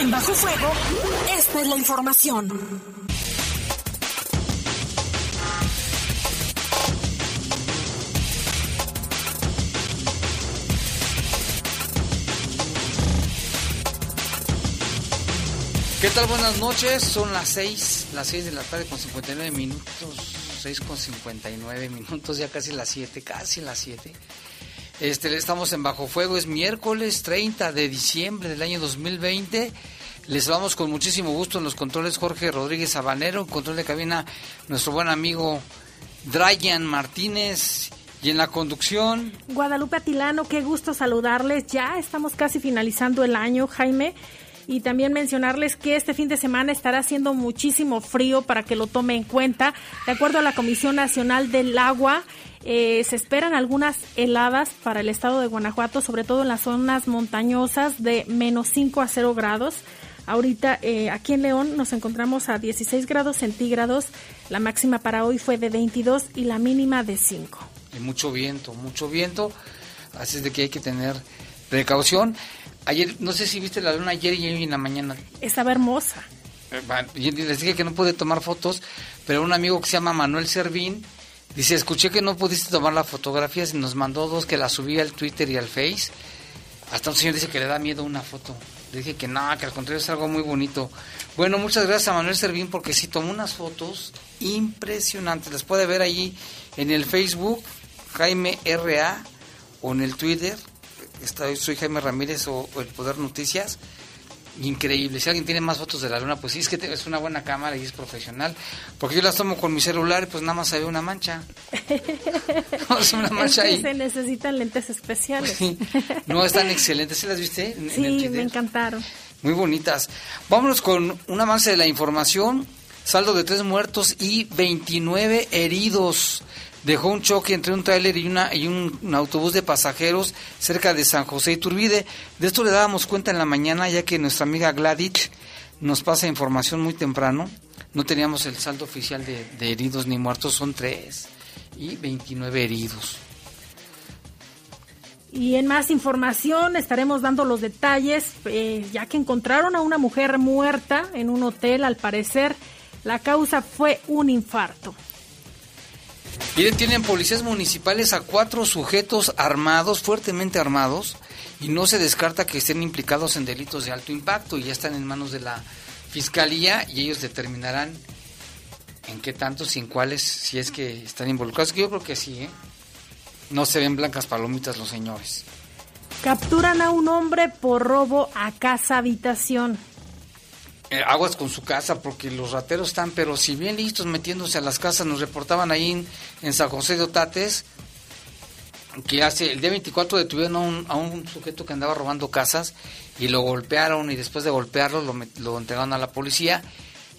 En Bajo Fuego, esta es la información. ¿Qué tal? Buenas noches. Son las 6, las 6 de la tarde con 59 minutos. 6 con 59 minutos, ya casi las 7, casi las 7. Este, estamos en Bajo Fuego, es miércoles 30 de diciembre del año 2020. Les vamos con muchísimo gusto en los controles Jorge Rodríguez Habanero, control de cabina nuestro buen amigo Dryan Martínez y en la conducción. Guadalupe Atilano, qué gusto saludarles. Ya estamos casi finalizando el año, Jaime y también mencionarles que este fin de semana estará haciendo muchísimo frío para que lo tome en cuenta. De acuerdo a la Comisión Nacional del Agua, eh, se esperan algunas heladas para el estado de Guanajuato, sobre todo en las zonas montañosas de menos 5 a 0 grados. Ahorita eh, aquí en León nos encontramos a 16 grados centígrados, la máxima para hoy fue de 22 y la mínima de 5. Y mucho viento, mucho viento, así es de que hay que tener precaución. Ayer, no sé si viste la luna ayer y hoy en la mañana. Estaba hermosa. Eh, les dije que no pude tomar fotos, pero un amigo que se llama Manuel Servín dice, escuché que no pudiste tomar las fotografías y nos mandó dos que las subí al Twitter y al Face. Hasta un señor dice que le da miedo una foto. Le dije que no, que al contrario es algo muy bonito. Bueno, muchas gracias a Manuel Servín porque sí tomó unas fotos impresionantes. Las puede ver allí en el Facebook, Jaime RA, o en el Twitter, soy Jaime Ramírez o, El Poder Noticias. Increíble. Si alguien tiene más fotos de la luna, pues sí, es que es una buena cámara y es profesional. Porque yo las tomo con mi celular y pues nada más se ve una mancha. es una mancha ahí. se necesitan lentes especiales. No, están excelentes. ¿Sí las viste? sí, me encantaron. Muy bonitas. Vámonos con un avance de la información. Saldo de tres muertos y 29 heridos dejó un choque entre un tráiler y, una, y un, autobús de pasajeros cerca de San José y Turbide. De esto le dábamos cuenta en la mañana, ya que nuestra amiga Gladys nos pasa información muy temprano. No teníamos el saldo oficial de, heridos ni muertos, son tres y 29 heridos. Y en más información estaremos dando los detalles, eh, ya que encontraron a una mujer muerta en un hotel, al parecer la causa fue un infarto. Miren, tienen policías municipales a cuatro sujetos armados, fuertemente armados, y no se descarta que estén implicados en delitos de alto impacto y ya están en manos de la fiscalía y ellos determinarán en qué tantos en cuáles, si es que están involucrados. Yo creo que sí, ¿eh? No se ven blancas palomitas los señores. Capturan a un hombre por robo a casa habitación. Eh, aguas con su casa porque los rateros están, pero si bien listos metiéndose a las casas, nos reportaban ahí en, San José de Otates que hace el día 24 detuvieron a un, a un, sujeto que andaba robando casas y lo golpearon y después de golpearlo lo, entregaron a la policía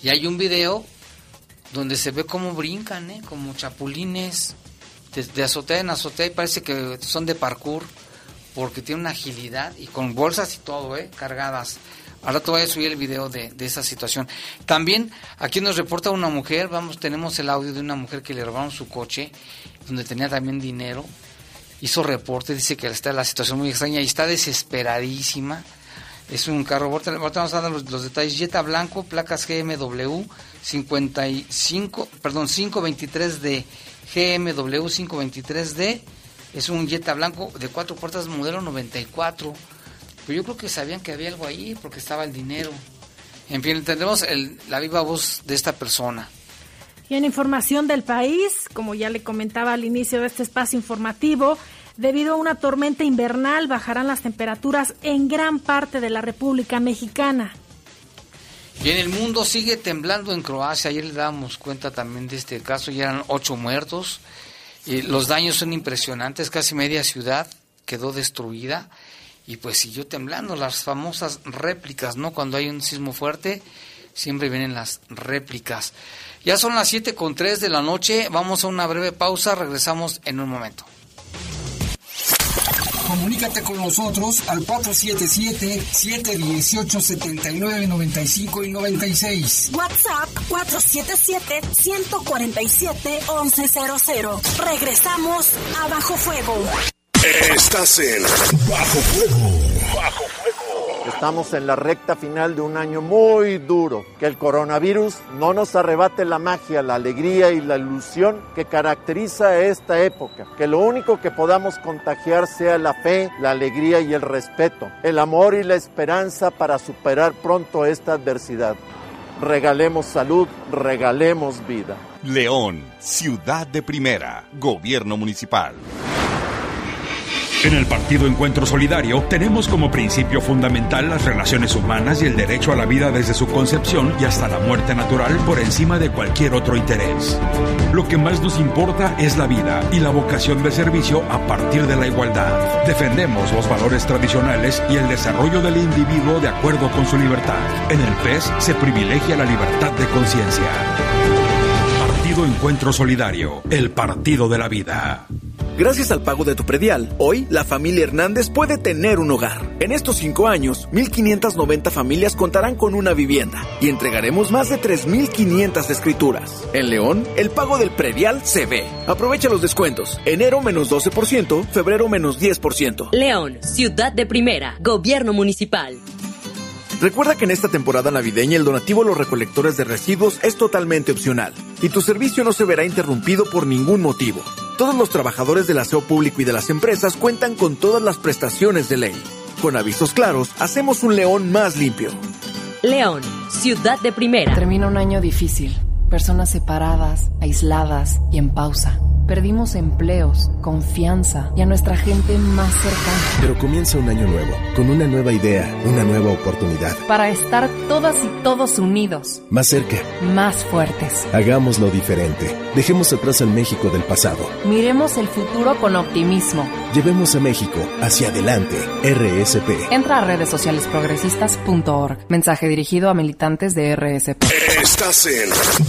y hay un video donde se ve cómo brincan, ¿eh? como chapulines de, azotea en azotea y parece que son de parkour porque tienen una agilidad y con bolsas y todo, ¿eh? cargadas. Ahora te voy a subir el video de, esa situación. También aquí nos reporta una mujer, vamos, tenemos el audio de una mujer que le robaron su coche, donde tenía también dinero. Hizo reporte, dice que está la situación muy extraña y está desesperadísima. Es un carro, ahorita, vamos a dar los, detalles. Jetta blanco, placas GMW 55, perdón, 523D, GMW 523D. Es un Jetta blanco de cuatro puertas, modelo 94 yo creo que sabían que había algo ahí porque estaba el dinero. En fin, entendemos la viva voz de esta persona. Y en información del país, como ya le comentaba al inicio de este espacio informativo, debido a una tormenta invernal bajarán las temperaturas en gran parte de la República Mexicana. Y en el mundo sigue temblando en Croacia. Ayer le dábamos cuenta también de este caso. Ya eran ocho muertos. Y los daños son impresionantes. Casi media ciudad quedó destruida y pues siguió temblando las famosas réplicas, ¿no? Cuando hay un sismo fuerte, siempre vienen las réplicas. Ya son las 7 con 3 de la noche, vamos a una breve pausa, regresamos en un momento. Comunícate con nosotros al 477-718-7995 y 96. WhatsApp 477-147-1100. Regresamos a Bajo Fuego. Estás en Bajo Fuego. Bajo Fuego. Estamos en la recta final de un año muy duro. Que el coronavirus no nos arrebate la magia, la alegría y la ilusión que caracteriza esta época. Que lo único que podamos contagiar sea la fe, la alegría y el respeto, el amor y la esperanza para superar pronto esta adversidad. Regalemos salud, regalemos vida. León, ciudad de primera, gobierno municipal. En el Partido Encuentro Solidario tenemos como principio fundamental las relaciones humanas y el derecho a la vida desde su concepción y hasta la muerte natural por encima de cualquier otro interés. Lo que más nos importa es la vida y la vocación de servicio a partir de la igualdad. Defendemos los valores tradicionales y el desarrollo del individuo de acuerdo con su libertad. En el PES se privilegia la libertad de conciencia. Partido Encuentro Solidario, el partido de la vida. Gracias al pago de tu predial, hoy la familia Hernández puede tener un hogar. En estos cinco años, 1.590 familias contarán con una vivienda y entregaremos más de 3.500 escrituras. En León, el pago del predial se ve. Aprovecha los descuentos. Enero menos 12%, febrero menos 10%. León, ciudad de primera, gobierno municipal. Recuerda que en esta temporada navideña el donativo a los recolectores de residuos es totalmente opcional y tu servicio no se verá interrumpido por ningún motivo. Todos los trabajadores del aseo público y de las empresas cuentan con todas las prestaciones de ley. Con avisos claros, hacemos un León más limpio. León, ciudad de primera. Termina un año difícil. Personas separadas, aisladas y en pausa. Perdimos empleos, confianza y a nuestra gente más cercana. Pero comienza un año nuevo, con una nueva idea, una nueva oportunidad. Para estar todas y todos unidos. Más cerca. Más fuertes. Hagámoslo diferente. Dejemos atrás al México del pasado. Miremos el futuro con optimismo. Llevemos a México hacia adelante. RSP. Entra a redes sociales progresistas.org. Mensaje dirigido a militantes de RSP. Estás en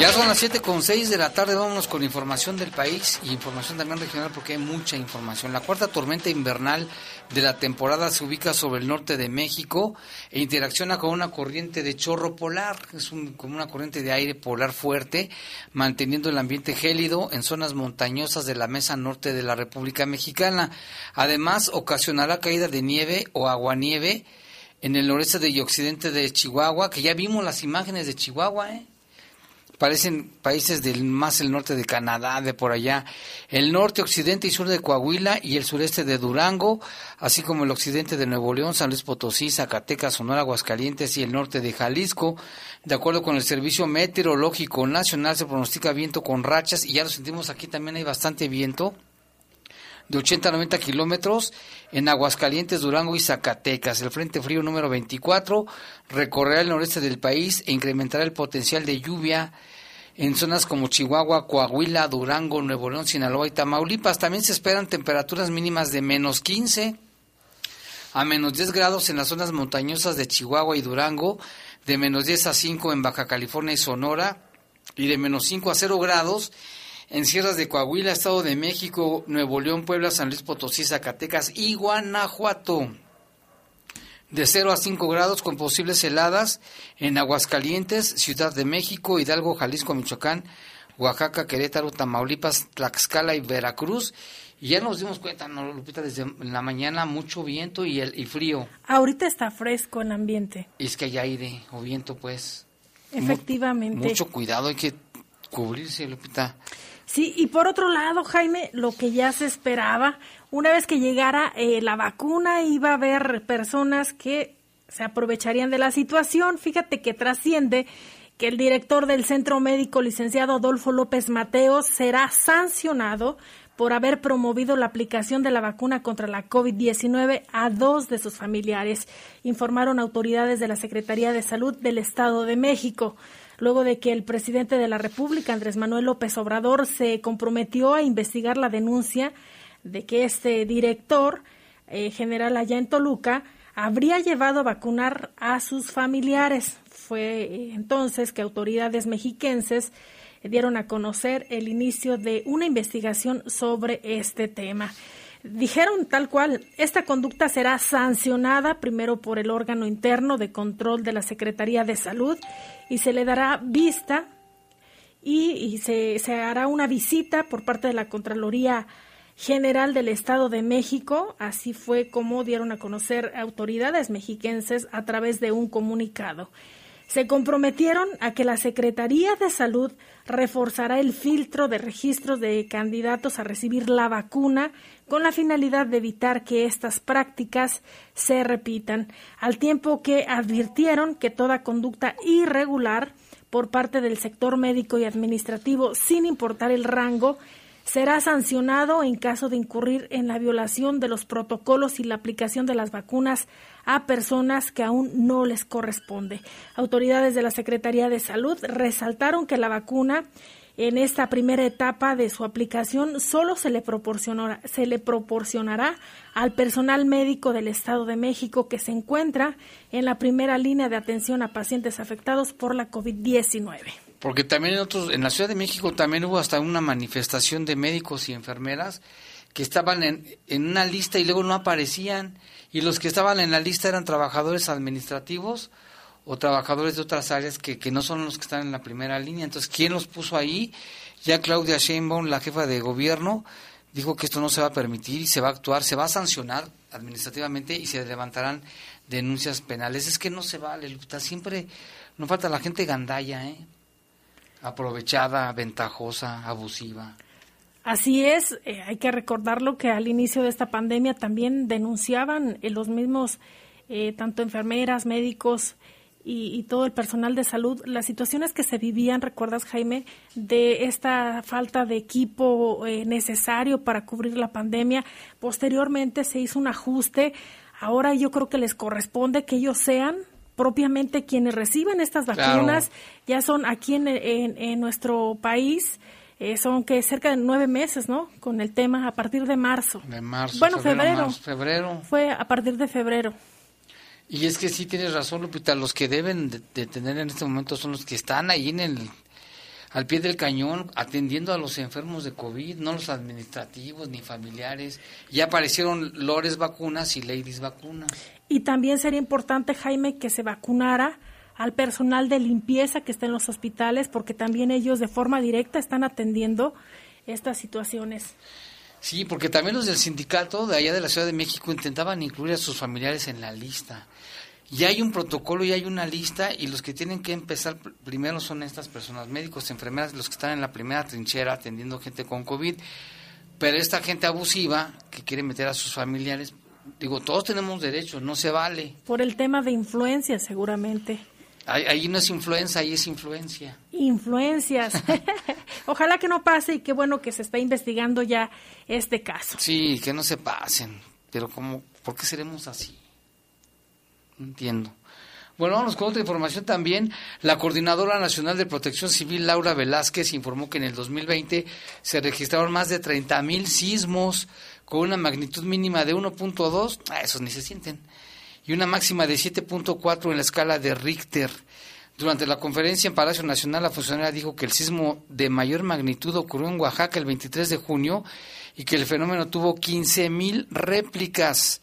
Ya son las 7 con 6 de la tarde, vámonos con información del país y información también regional porque hay mucha información. La cuarta tormenta invernal de la temporada se ubica sobre el norte de México e interacciona con una corriente de chorro polar, es un, como una corriente de aire polar fuerte, manteniendo el ambiente gélido en zonas montañosas de la mesa norte de la República Mexicana. Además, ocasionará caída de nieve o aguanieve en el noreste y occidente de Chihuahua, que ya vimos las imágenes de Chihuahua, ¿eh? Parecen países del más el norte de Canadá, de por allá, el norte, occidente y sur de Coahuila y el sureste de Durango, así como el occidente de Nuevo León, San Luis Potosí, Zacatecas, Sonora, Aguascalientes y el norte de Jalisco. De acuerdo con el Servicio Meteorológico Nacional, se pronostica viento con rachas y ya lo sentimos aquí también hay bastante viento de 80 a 90 kilómetros en Aguascalientes, Durango y Zacatecas. El Frente Frío número 24 recorrerá el noreste del país e incrementará el potencial de lluvia en zonas como Chihuahua, Coahuila, Durango, Nuevo León, Sinaloa y Tamaulipas. También se esperan temperaturas mínimas de menos 15 a menos 10 grados en las zonas montañosas de Chihuahua y Durango, de menos 10 a 5 en Baja California y Sonora y de menos 5 a 0 grados en sierras de Coahuila, Estado de México, Nuevo León, Puebla, San Luis Potosí, Zacatecas y Guanajuato. De 0 a 5 grados con posibles heladas en Aguascalientes, Ciudad de México, Hidalgo, Jalisco, Michoacán, Oaxaca, Querétaro, Tamaulipas, Tlaxcala y Veracruz. Y ya nos dimos cuenta, ¿no, Lupita? Desde la mañana mucho viento y, el, y frío. Ahorita está fresco el ambiente. Y es que hay aire o viento, pues. Efectivamente. mucho cuidado, hay que cubrirse, Lupita. Sí, y por otro lado, Jaime, lo que ya se esperaba, una vez que llegara eh, la vacuna, iba a haber personas que se aprovecharían de la situación. Fíjate que trasciende que el director del centro médico, licenciado Adolfo López Mateos, será sancionado por haber promovido la aplicación de la vacuna contra la COVID-19 a dos de sus familiares, informaron autoridades de la Secretaría de Salud del Estado de México luego de que el presidente de la República, Andrés Manuel López Obrador, se comprometió a investigar la denuncia de que este director eh, general allá en Toluca habría llevado a vacunar a sus familiares. Fue eh, entonces que autoridades mexiquenses dieron a conocer el inicio de una investigación sobre este tema. Dijeron tal cual, esta conducta será sancionada primero por el órgano interno de control de la Secretaría de Salud y se le dará vista y, se, se hará una visita por parte de la Contraloría General del Estado de México. Así fue como dieron a conocer autoridades mexiquenses a través de un comunicado. Se comprometieron a que la Secretaría de Salud reforzará el filtro de registros de candidatos a recibir la vacuna con la finalidad de evitar que estas prácticas se repitan, al tiempo que advirtieron que toda conducta irregular por parte del sector médico y administrativo, sin importar el rango, será sancionado en caso de incurrir en la violación de los protocolos y la aplicación de las vacunas a personas que aún no les corresponde. Autoridades de la Secretaría de Salud resaltaron que la vacuna en esta primera etapa de su aplicación solo se le proporcionará, se le proporcionará al personal médico del Estado de México que se encuentra en la primera línea de atención a pacientes afectados por la COVID-19. Porque también en otros, en la Ciudad de México también hubo hasta una manifestación de médicos y enfermeras que estaban en, en una lista y luego no aparecían y los que estaban en la lista eran trabajadores administrativos o trabajadores de otras áreas que, no son los que están en la primera línea. Entonces, ¿quién los puso ahí? Ya Claudia Sheinbaum, la jefa de gobierno, dijo que esto no se va a permitir y se va a actuar, se va a sancionar administrativamente y se levantarán denuncias penales. Es que no se vale, Lupita, siempre nos falta la gente gandalla, ¿eh? aprovechada, ventajosa, abusiva. Así es, eh, hay que recordarlo que al inicio de esta pandemia también denunciaban eh, los mismos, eh, tanto enfermeras, médicos, y, todo el personal de salud, las situaciones que se vivían, recuerdas Jaime, de esta falta de equipo eh, necesario para cubrir la pandemia. Posteriormente se hizo un ajuste. Ahora yo creo que les corresponde que ellos sean propiamente quienes reciban estas vacunas. Ya son aquí en, en, nuestro país. Eh, son que cerca de nueve meses, ¿no? Con el tema a partir de marzo. De marzo. Bueno, febrero. febrero. Fue a partir de febrero. Y es que sí tienes razón, Lupita, los que deben de, tener en este momento son los que están ahí en el al pie del cañón atendiendo a los enfermos de COVID, no los administrativos ni familiares. Ya aparecieron Lores vacunas y Ladies vacunas. Y también sería importante, Jaime, que se vacunara al personal de limpieza que está en los hospitales, porque también ellos de forma directa están atendiendo estas situaciones. Sí, porque también los del sindicato de allá de la Ciudad de México intentaban incluir a sus familiares en la lista. Y hay un protocolo y hay una lista y los que tienen que empezar primero son estas personas, médicos, enfermeras, los que están en la primera trinchera atendiendo gente con COVID. Pero esta gente abusiva que quiere meter a sus familiares, digo, todos tenemos derechos, no se vale. Por el tema de influencia, seguramente. Ahí, no es influencia, ahí es influencia. Influencias. Ojalá que no pase y qué bueno que se está investigando ya este caso. Sí, que no se pasen. Pero ¿cómo, ¿por qué seremos así? entiendo. Bueno, vamos con otra información también. La Coordinadora Nacional de Protección Civil, Laura Velázquez, informó que en el 2020 se registraron más de 30 mil sismos con una magnitud mínima de 1.2, ah, esos ni se sienten, y una máxima de 7.4 en la escala de Richter. Durante la conferencia en Palacio Nacional, la funcionaria dijo que el sismo de mayor magnitud ocurrió en Oaxaca el 23 de junio y que el fenómeno tuvo 15 mil réplicas.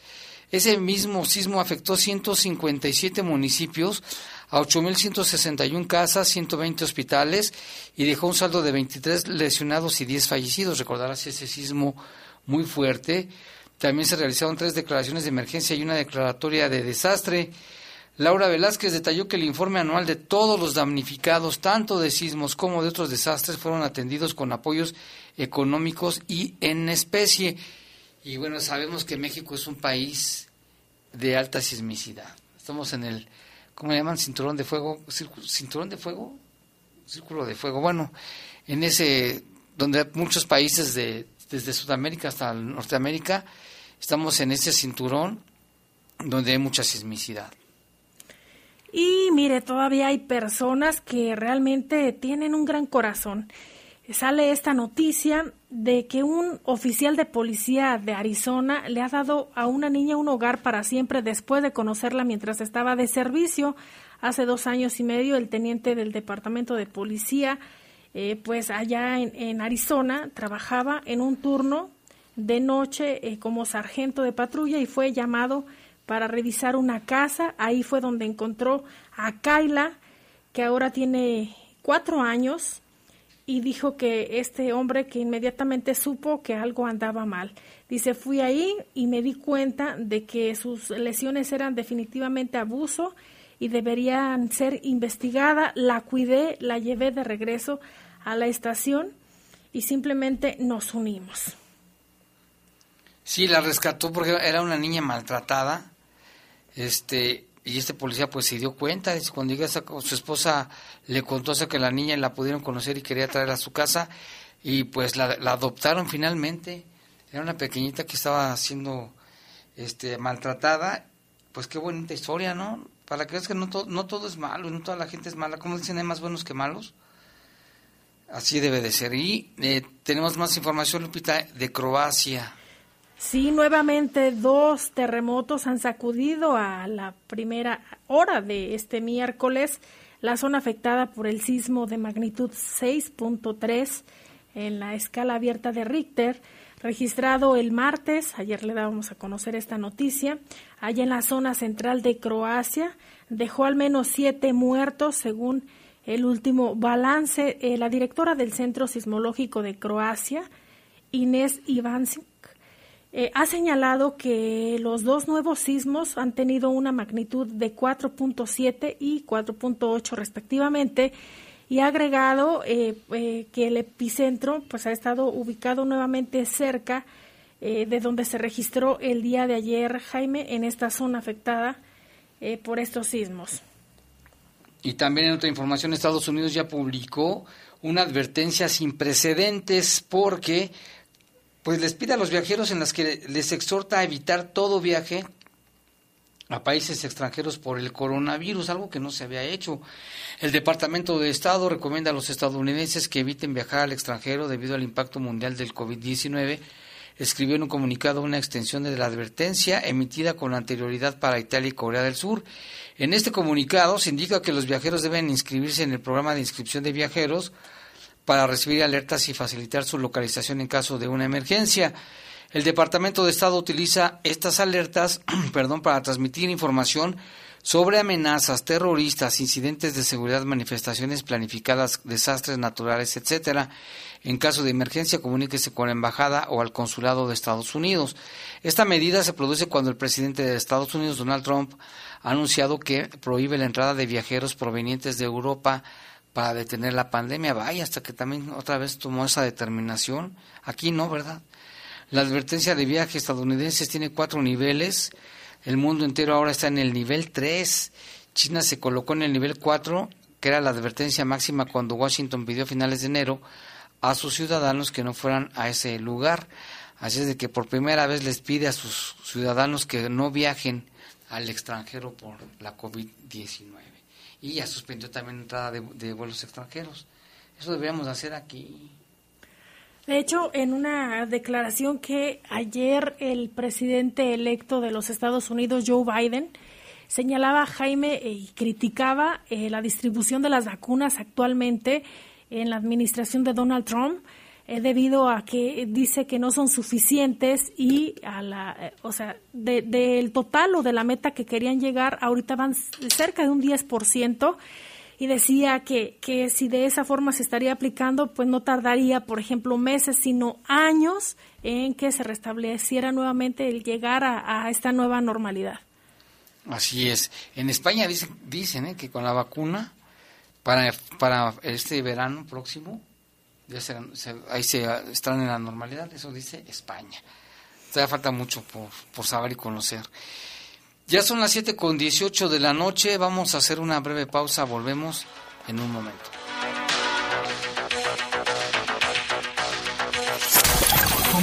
Ese mismo sismo afectó 157 municipios, a 8.161 casas, 120 hospitales y dejó un saldo de 23 lesionados y 10 fallecidos. Recordarás ese sismo muy fuerte. También se realizaron tres declaraciones de emergencia y una declaratoria de desastre. Laura Velázquez detalló que el informe anual de todos los damnificados, tanto de sismos como de otros desastres, fueron atendidos con apoyos económicos y en especie. Y bueno, sabemos que México es un país de alta sismicidad. Estamos en el, ¿cómo le llaman? Cinturón de fuego, cinturón de fuego, círculo de fuego. Bueno, en ese, donde muchos países de, desde Sudamérica hasta Norteamérica, estamos en ese cinturón donde hay mucha sismicidad. Y mire, todavía hay personas que realmente tienen un gran corazón sale esta noticia de que un oficial de policía de Arizona le ha dado a una niña un hogar para siempre después de conocerla mientras estaba de servicio. Hace dos años y medio el teniente del departamento de policía eh, pues allá en, Arizona trabajaba en un turno de noche eh, como sargento de patrulla y fue llamado para revisar una casa. Ahí fue donde encontró a Kyla, que ahora tiene cuatro años, y dijo que este hombre que inmediatamente supo que algo andaba mal. Dice, fui ahí y me di cuenta de que sus lesiones eran definitivamente abuso y deberían ser investigadas. La cuidé, la llevé de regreso a la estación y simplemente nos unimos. Sí, la rescató porque era una niña maltratada. Este, y este policía pues se dio cuenta, cuando llega su esposa le contó que la niña la pudieron conocer y quería traer a su casa y pues la, la adoptaron finalmente era una pequeñita que estaba siendo este, maltratada. Pues qué bonita historia, ¿no? Para que veas que no, no todo es malo, no toda la gente es mala. Como dicen, hay más buenos que malos. Así debe de ser. Y eh, tenemos más información, Lupita, de Croacia. Sí, nuevamente dos terremotos han sacudido a la primera hora de este miércoles la zona afectada por el sismo de magnitud 6.3 en la escala abierta de Richter registrado el martes, ayer le dábamos a conocer esta noticia, allá en la zona central de Croacia, dejó al menos siete muertos según el último balance. Eh, la directora del Centro Sismológico de Croacia, Inés Ivancic, eh, ha señalado que los dos nuevos sismos han tenido una magnitud de 4.7 y 4.8 respectivamente y ha agregado eh, que el epicentro pues ha estado ubicado nuevamente cerca de donde se registró el día de ayer Jaime en esta zona afectada por estos sismos. Y también en otra información Estados Unidos ya publicó una advertencia sin precedentes porque pues les pide a los viajeros en las que les exhorta a evitar todo viaje a países extranjeros por el coronavirus, algo que no se había hecho. El Departamento de Estado recomienda a los estadounidenses que eviten viajar al extranjero debido al impacto mundial del COVID-19. Escribió en un comunicado una extensión de la advertencia emitida con anterioridad para Italia y Corea del Sur. En este comunicado se indica que los viajeros deben inscribirse en el programa de inscripción de viajeros para recibir alertas y facilitar su localización en caso de una emergencia. El Departamento de Estado utiliza estas alertas perdón, para transmitir información sobre amenazas terroristas, incidentes de seguridad, manifestaciones planificadas, desastres naturales, etcétera. En caso de emergencia, comuníquese con la embajada o al consulado de Estados Unidos. Esta medida se produce cuando el presidente de Estados Unidos, Donald Trump, ha anunciado que prohíbe la entrada de viajeros provenientes de Europa para detener la pandemia. Vaya, hasta que también otra vez tomó esa determinación. Aquí no, ¿verdad? La advertencia de viaje estadounidenses tiene cuatro niveles. El mundo entero ahora está en el nivel 3. China se colocó en el nivel 4, que era la advertencia máxima cuando Washington pidió a finales de enero a sus ciudadanos que no fueran a ese lugar. Así es de que por primera vez les pide a sus ciudadanos que no viajen al extranjero por la COVID-19. Y ya suspendió también entrada de, vuelos extranjeros. Eso deberíamos hacer aquí. De hecho, en una declaración que ayer el presidente electo de los Estados Unidos, Joe Biden, señalaba Jaime y criticaba eh, la distribución de las vacunas actualmente en la administración de Donald Trump eh, debido a que dice que no son suficientes y a la, eh, o sea, del total o de la meta que querían llegar, ahorita van cerca de un 10% y decía que, que si de esa forma se estaría aplicando, pues no tardaría, por ejemplo, meses, sino años en que se restableciera nuevamente el llegar a, esta nueva normalidad. Así es. En España dicen, dicen ¿eh? que con la vacuna para, para este verano próximo ya ahí se están en la normalidad, eso dice España. Todavía falta mucho por, por saber y conocer. Ya son las 7 con 18 de la noche, vamos a hacer una breve pausa, volvemos en un momento.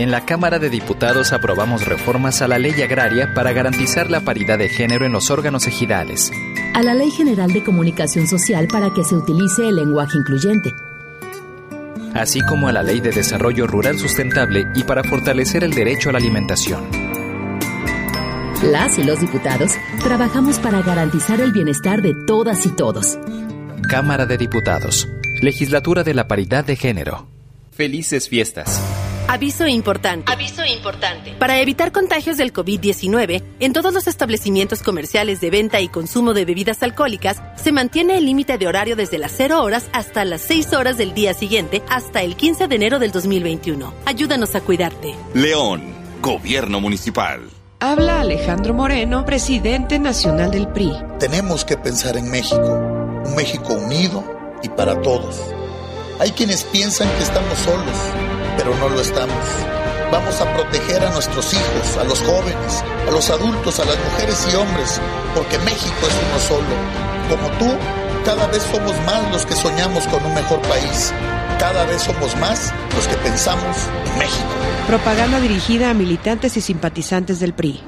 en la Cámara de Diputados aprobamos reformas a la ley agraria para garantizar la paridad de género en los órganos ejidales. A la Ley General de Comunicación Social para que se utilice el lenguaje incluyente. Así como a la Ley de Desarrollo Rural Sustentable y para fortalecer el derecho a la alimentación. Las y los diputados trabajamos para garantizar el bienestar de todas y todos. Cámara de Diputados. Legislatura de la Paridad de Género. Felices fiestas. Aviso importante. Aviso importante. Para evitar contagios del COVID-19, en todos los establecimientos comerciales de venta y consumo de bebidas alcohólicas se mantiene el límite de horario desde las 0 horas hasta las 6 horas del día siguiente hasta el 15 de enero del 2021. Ayúdanos a cuidarte. León, Gobierno Municipal. Habla Alejandro Moreno, presidente nacional del PRI. Tenemos que pensar en México, un México unido y para todos. Hay quienes piensan que estamos solos pero no lo estamos. Vamos a proteger a nuestros hijos, a los jóvenes, a los adultos, a las mujeres y hombres, porque México es uno solo. Como tú, cada vez somos más los que soñamos con un mejor país. Cada vez somos más los que pensamos en México. Propaganda dirigida a militantes y simpatizantes del PRI.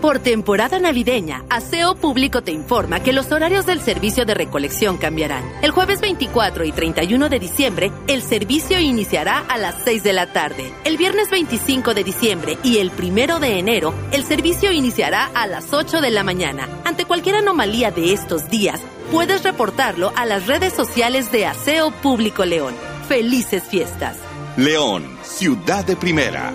Por temporada navideña, Aseo Público te informa que los horarios del servicio de recolección cambiarán. El jueves 24 y 31 de diciembre, el servicio iniciará a las 6 de la tarde. El viernes 25 de diciembre y el 1 de enero, el servicio iniciará a las 8 de la mañana. Ante cualquier anomalía de estos días, puedes reportarlo a las redes sociales de Aseo Público León. Felices fiestas. León, ciudad de primera.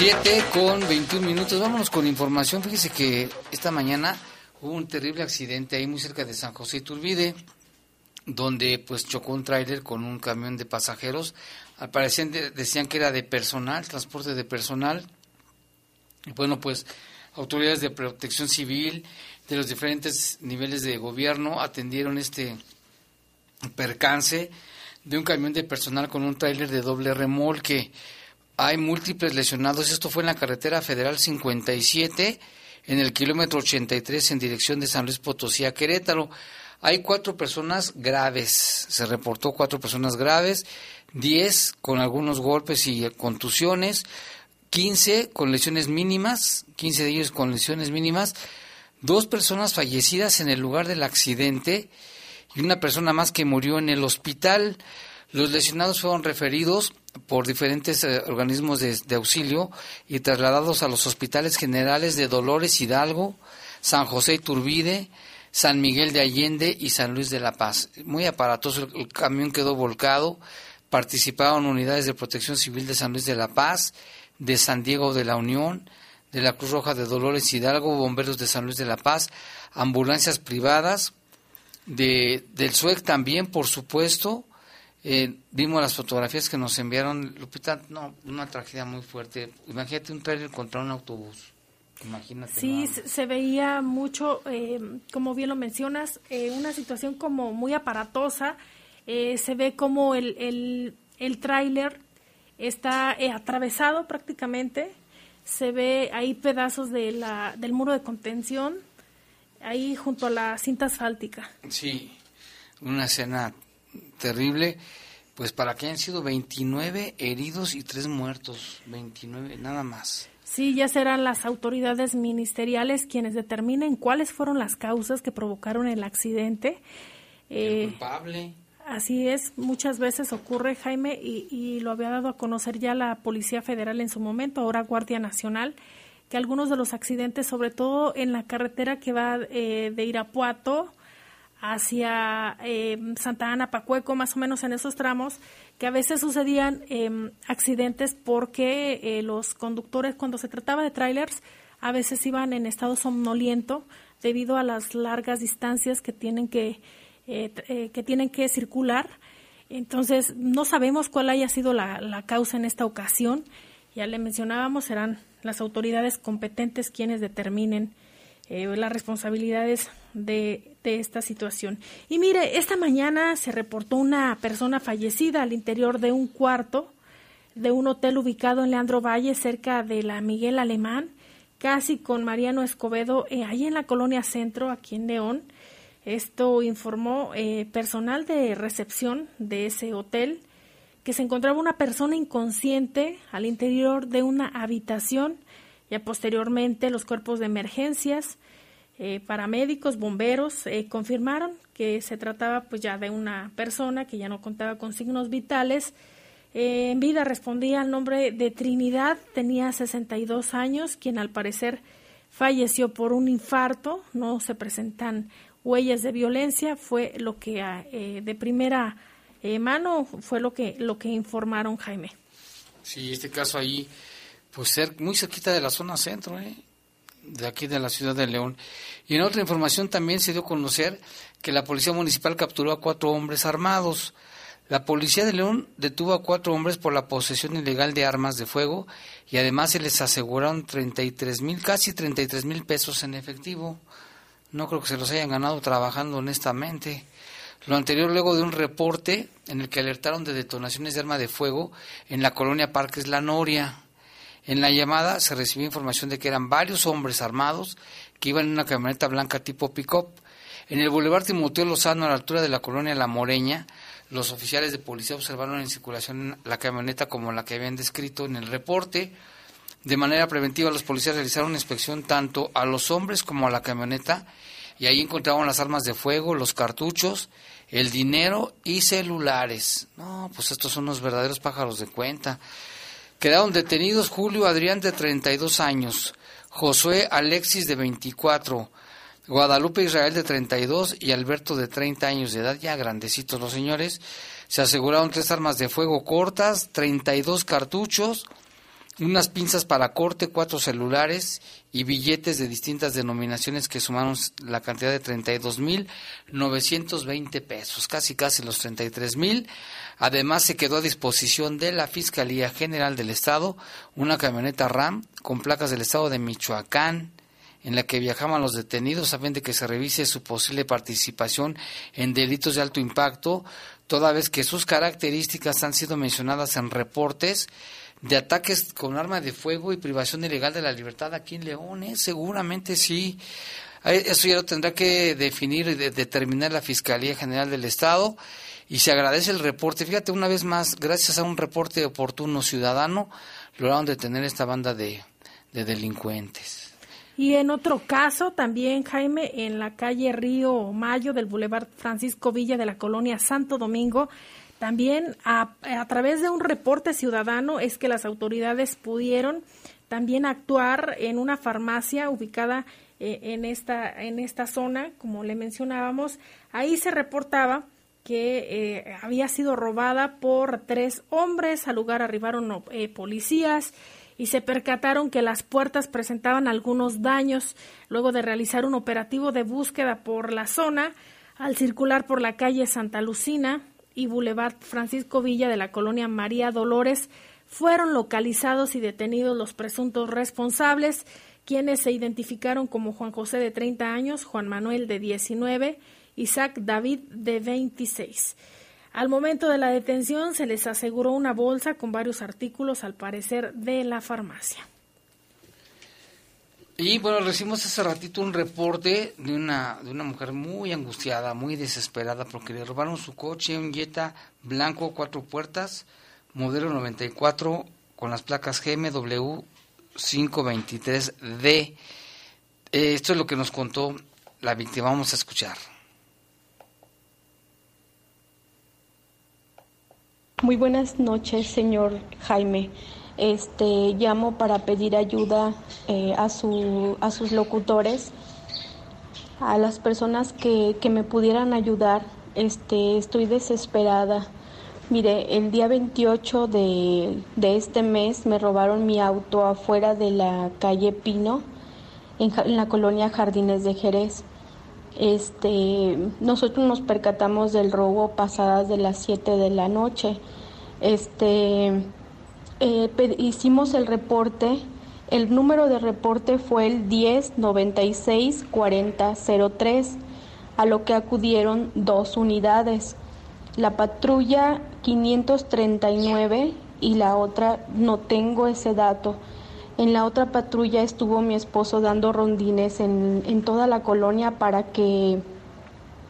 7 con 21 minutos. Vámonos con información. Fíjese que esta mañana hubo un terrible accidente ahí muy cerca de San José Iturbide, donde pues chocó un tráiler con un camión de pasajeros. Al parecer decían que era de personal, transporte de personal. Bueno, pues autoridades de protección civil de los diferentes niveles de gobierno atendieron este percance de un camión de personal con un tráiler de doble remolque hay múltiples lesionados. Esto fue en la carretera federal 57, en el kilómetro 83, en dirección de San Luis Potosí a Querétaro. Hay cuatro personas graves. Se reportó cuatro personas graves, diez con algunos golpes y contusiones, quince con lesiones mínimas, quince de ellos con lesiones mínimas, dos personas fallecidas en el lugar del accidente y una persona más que murió en el hospital. Los lesionados fueron referidos por diferentes eh, organismos de, auxilio y trasladados a los hospitales generales de Dolores Hidalgo, San José Turbide, San Miguel de Allende y San Luis de la Paz. Muy aparatoso, el, camión quedó volcado, participaron unidades de protección civil de San Luis de la Paz, de San Diego de la Unión, de la Cruz Roja de Dolores Hidalgo, bomberos de San Luis de la Paz, ambulancias privadas, de, del SUEC también, por supuesto, eh, vimos las fotografías que nos enviaron, Lupita, no, una tragedia muy fuerte. Imagínate un trailer contra un autobús. Imagínate. Sí, se, veía mucho, eh, como bien lo mencionas, eh, una situación como muy aparatosa. se ve como el, el, el tráiler está atravesado prácticamente. Se ve ahí pedazos de la, del muro de contención, ahí junto a la cinta asfáltica. Sí, una escena terrible, pues para que hayan sido 29 heridos y 3 muertos, 29 nada más. Sí, ya serán las autoridades ministeriales quienes determinen cuáles fueron las causas que provocaron el accidente. El eh, culpable. Así es, muchas veces ocurre, Jaime, y, y, lo había dado a conocer ya la Policía Federal en su momento, ahora Guardia Nacional, que algunos de los accidentes, sobre todo en la carretera que va eh, de Irapuato hacia eh, Santa Ana, Pacueco, más o menos en esos tramos, que a veces sucedían eh, accidentes porque eh, los conductores, cuando se trataba de trailers, a veces iban en estado somnoliento debido a las largas distancias que tienen que, eh, que, tienen que circular. Entonces, no sabemos cuál haya sido la, la causa en esta ocasión. Ya le mencionábamos, serán las autoridades competentes quienes determinen las responsabilidades de, de, esta situación. Y mire, esta mañana se reportó una persona fallecida al interior de un cuarto de un hotel ubicado en Leandro Valle, cerca de la Miguel Alemán, casi con Mariano Escobedo, eh, ahí en la colonia Centro, aquí en León. Esto informó eh, personal de recepción de ese hotel que se encontraba una persona inconsciente al interior de una habitación ya posteriormente los cuerpos de emergencias, eh, paramédicos, bomberos eh, confirmaron que se trataba pues ya de una persona que ya no contaba con signos vitales. Eh, en vida respondía al nombre de Trinidad, tenía 62 años, quien al parecer falleció por un infarto, no se presentan huellas de violencia, fue lo que de primera mano fue lo que lo que informaron Jaime. Sí, este caso ahí pues ser muy cerquita de la zona centro, ¿eh? De aquí de la ciudad de León. Y en otra información también se dio a conocer que la Policía Municipal capturó a cuatro hombres armados. La Policía de León detuvo a cuatro hombres por la posesión ilegal de armas de fuego y además se les aseguraron 33 mil, casi 33 mil pesos en efectivo. No creo que se los hayan ganado trabajando honestamente. Lo anterior luego de un reporte en el que alertaron de detonaciones de arma de fuego en la colonia Parques La Noria. En la llamada se recibió información de que eran varios hombres armados que iban en una camioneta blanca tipo pick-up. En el Boulevard Timoteo Lozano, a la altura de la colonia La Moreña, los oficiales de policía observaron en circulación la camioneta como la que habían descrito en el reporte. De manera preventiva, los policías realizaron una inspección tanto a los hombres como a la camioneta y ahí encontraron las armas de fuego, los cartuchos, el dinero y celulares. No, pues estos son unos verdaderos pájaros de cuenta. Quedaron detenidos Julio Adrián de 32 años, Josué Alexis de 24, Guadalupe Israel de 32 y Alberto de 30 años de edad, ya grandecitos los señores. Se aseguraron tres armas de fuego cortas, 32 cartuchos, unas pinzas para corte, cuatro celulares y billetes de distintas denominaciones que sumaron la cantidad de 32.920 pesos, casi casi los 33.000. Además, se quedó a disposición de la Fiscalía General del Estado una camioneta RAM con placas del Estado de Michoacán, en la que viajaban los detenidos a fin de que se revise su posible participación en delitos de alto impacto, toda vez que sus características han sido mencionadas en reportes de ataques con arma de fuego y privación ilegal de la libertad aquí en León. ¿eh? Seguramente sí. Eso ya lo tendrá que definir y determinar la Fiscalía General del Estado. Y se agradece el reporte. Fíjate, una vez más, gracias a un reporte oportuno ciudadano, lograron detener esta banda de, de delincuentes. Y en otro caso, también, Jaime, en la calle Río Mayo del Boulevard Francisco Villa de la colonia Santo Domingo, también a, través de un reporte ciudadano es que las autoridades pudieron también actuar en una farmacia ubicada eh, en, esta, en esta zona, como le mencionábamos. Ahí se reportaba que eh, había sido robada por tres hombres. Al lugar arribaron eh, policías y se percataron que las puertas presentaban algunos daños. Luego de realizar un operativo de búsqueda por la zona, al circular por la calle Santa Lucina, y Boulevard Francisco Villa de la colonia María Dolores fueron localizados y detenidos los presuntos responsables, quienes se identificaron como Juan José de 30 años, Juan Manuel de 19, Isaac David de 26. Al momento de la detención se les aseguró una bolsa con varios artículos, al parecer, de la farmacia. Y bueno, recibimos hace ratito un reporte de una, de una mujer muy angustiada, muy desesperada, porque le robaron su coche, un Jetta blanco, cuatro puertas, modelo 94, con las placas GMW 523D. Eh, esto es lo que nos contó la víctima. Vamos a escuchar. Muy buenas noches, señor Jaime. Este llamo para pedir ayuda eh, a su a sus locutores, a las personas que, que me pudieran ayudar. Este, estoy desesperada. Mire, el día 28 de, de este mes me robaron mi auto afuera de la calle Pino, en, la colonia Jardines de Jerez. Este, nosotros nos percatamos del robo pasadas de las 7 de la noche. Este, eh, hicimos el reporte. El número de reporte fue el 10 96 40 03, a lo que acudieron dos unidades. La patrulla 539 y la otra no tengo ese dato. En la otra patrulla estuvo mi esposo dando rondines en, en toda la colonia para que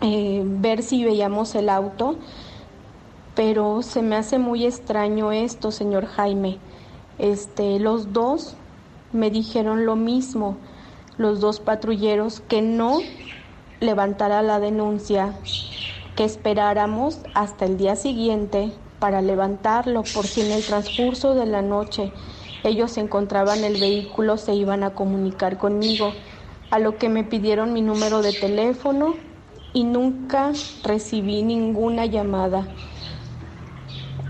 eh, ver si veíamos el auto, pero se me hace muy extraño esto, señor Jaime. Este, los dos me dijeron lo mismo, los dos patrulleros, que no levantara la denuncia, que esperáramos hasta el día siguiente para levantarlo, por si en el transcurso de la noche ellos encontraban el vehículo, se iban a comunicar conmigo, a lo que me pidieron mi número de teléfono y nunca recibí ninguna llamada.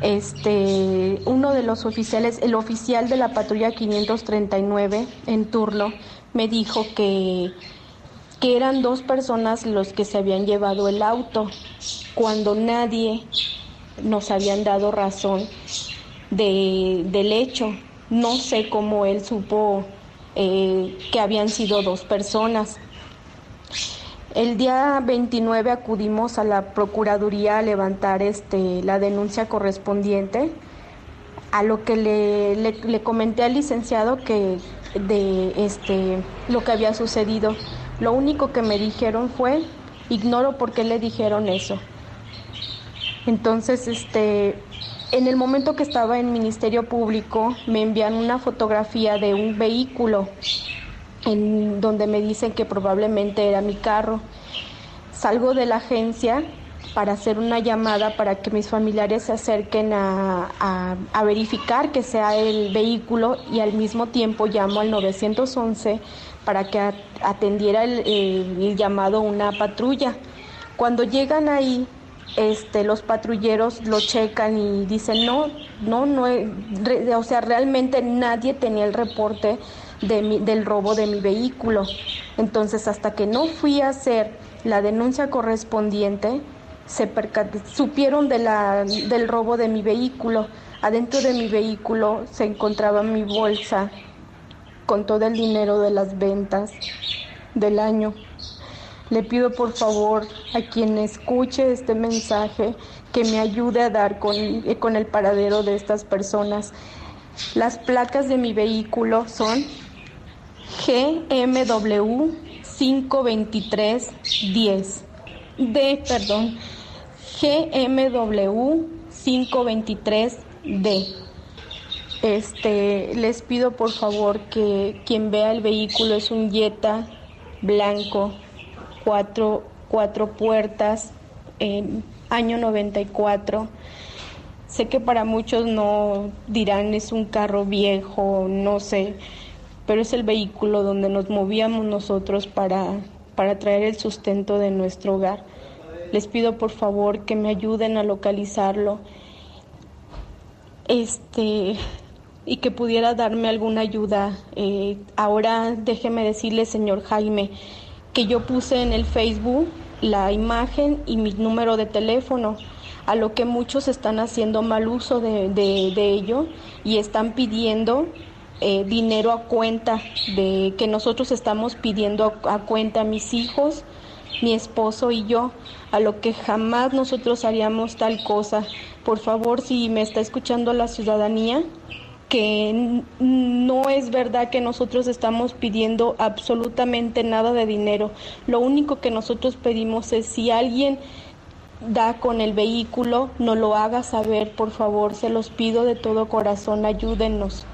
Este, uno de los oficiales, el oficial de la patrulla 539 en turno, me dijo que, que eran dos personas los que se habían llevado el auto, cuando nadie nos habían dado razón de, del hecho. No sé cómo él supo eh, que habían sido dos personas. El día 29 acudimos a la Procuraduría a levantar este, la denuncia correspondiente, a lo que le, le, le comenté al licenciado que de este, lo que había sucedido. Lo único que me dijeron fue, ignoro por qué le dijeron eso. Entonces, este, en el momento que estaba en Ministerio Público, me envían una fotografía de un vehículo en donde me dicen que probablemente era mi carro. Salgo de la agencia para hacer una llamada para que mis familiares se acerquen a, a, verificar que sea el vehículo y al mismo tiempo llamo al 911 para que atendiera el, el, el llamado una patrulla. Cuando llegan ahí, este, los patrulleros lo checan y dicen no, no, no, re, o sea, realmente nadie tenía el reporte de mi, del robo de mi vehículo. Entonces, hasta que no fui a hacer la denuncia correspondiente, se supieron de del robo de mi vehículo. Adentro de mi vehículo se encontraba mi bolsa con todo el dinero de las ventas del año. Le pido por favor a quien escuche este mensaje que me ayude a dar con, con el paradero de estas personas. Las placas de mi vehículo son GMW 52310. D, perdón. GMW 523D. Este, les pido por favor que quien vea el vehículo es un Jetta blanco, cuatro, cuatro puertas, eh, año 94. Sé que para muchos no dirán es un carro viejo, no sé, pero es el vehículo donde nos movíamos nosotros para, para traer el sustento de nuestro hogar. Les pido por favor que me ayuden a localizarlo. Este y que pudiera darme alguna ayuda. Eh, ahora déjeme decirle, señor Jaime, que yo puse en el Facebook la imagen y mi número de teléfono, a lo que muchos están haciendo mal uso de, de, de ello y están pidiendo eh, dinero a cuenta, de que nosotros estamos pidiendo a, a cuenta a mis hijos, mi esposo y yo, a lo que jamás nosotros haríamos tal cosa. Por favor, si me está escuchando la ciudadanía, que no es verdad que nosotros estamos pidiendo absolutamente nada de dinero. Lo único que nosotros pedimos es si alguien da con el vehículo, no lo haga saber, por favor, se los pido de todo corazón, ayúdenos.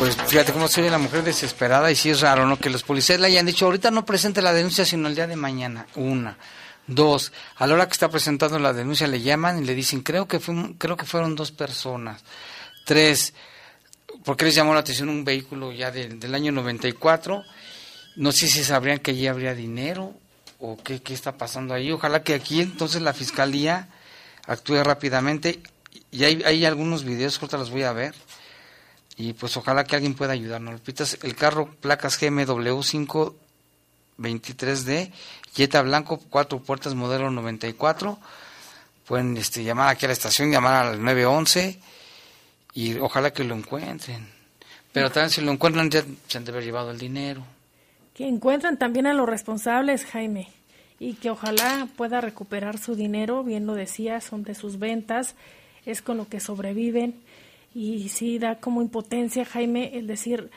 Pues fíjate cómo se ve la mujer desesperada y sí es raro, ¿no? Que los policías le hayan dicho, ahorita no presente la denuncia, sino el día de mañana. Una. Dos, a la hora que está presentando la denuncia le llaman y le dicen, creo que, fue, creo que fueron dos personas. Tres, ¿por qué les llamó la atención un vehículo ya del año 94? No sé si sabrían que allí habría dinero o qué, qué está pasando ahí. Ojalá que aquí entonces la fiscalía actúe rápidamente. Y hay, hay algunos videos, ahorita los voy a ver. Y pues ojalá que alguien pueda ayudarnos. Pitas, el carro placas GMW 523D, Jetta Blanco, cuatro puertas, modelo 94. Pueden este, llamar aquí a la estación, llamar al 911 y ojalá que lo encuentren. Pero también si lo encuentran ya se han de haber llevado el dinero. Que encuentren también a los responsables, Jaime, y que ojalá pueda recuperar su dinero, bien lo decía, son de sus ventas, es con lo que sobreviven. Y sí da como impotencia, Jaime, el decir,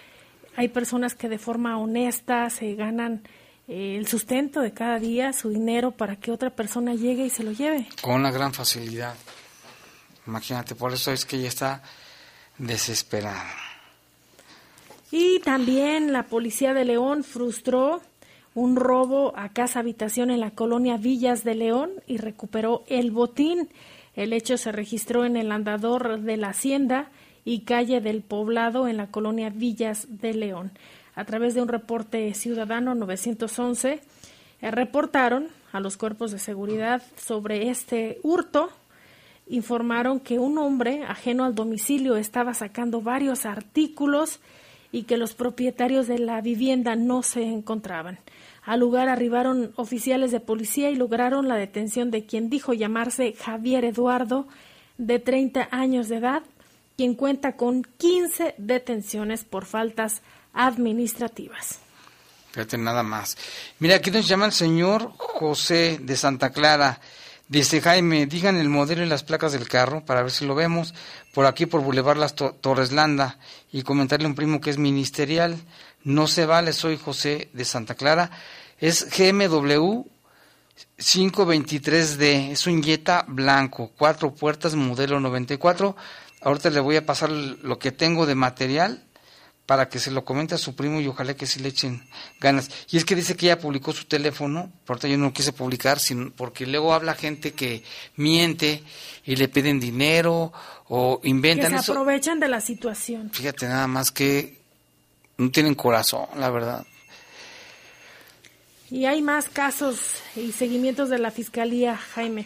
hay personas que de forma honesta se ganan eh, el sustento de cada día, su dinero, para que otra persona llegue y se lo lleve. Con una gran facilidad. Imagínate, por eso es que ella está desesperada. Y también la policía de León frustró un robo a casa habitación en la colonia Villas de León y recuperó el botín. El hecho se registró en el andador de la hacienda y calle del poblado en la colonia Villas de León. A través de un reporte ciudadano 911, eh, reportaron a los cuerpos de seguridad sobre este hurto. Informaron que un hombre ajeno al domicilio estaba sacando varios artículos y que los propietarios de la vivienda no se encontraban. Al lugar arribaron oficiales de policía y lograron la detención de quien dijo llamarse Javier Eduardo, de 30 años de edad, quien cuenta con 15 detenciones por faltas administrativas. Fíjate nada más. Mira, aquí nos llama el señor José de Santa Clara. Dice Jaime, digan el modelo y las placas del carro para ver si lo vemos. Por aquí, por Boulevard Las Torres Landa. Y comentarle a un primo que es ministerial. No se vale, soy José de Santa Clara. Es GMW 523D. Es un Jetta blanco. Cuatro puertas, modelo 94. Ahorita le voy a pasar lo que tengo de material para que se lo comente a su primo y ojalá que sí le echen ganas. Y es que dice que ella publicó su teléfono, por yo no lo quise publicar, sino porque luego habla gente que miente y le piden dinero o inventan que se aprovechan de la situación. Fíjate nada más que no tienen corazón, la verdad. Y hay más casos y seguimientos de la Fiscalía, Jaime.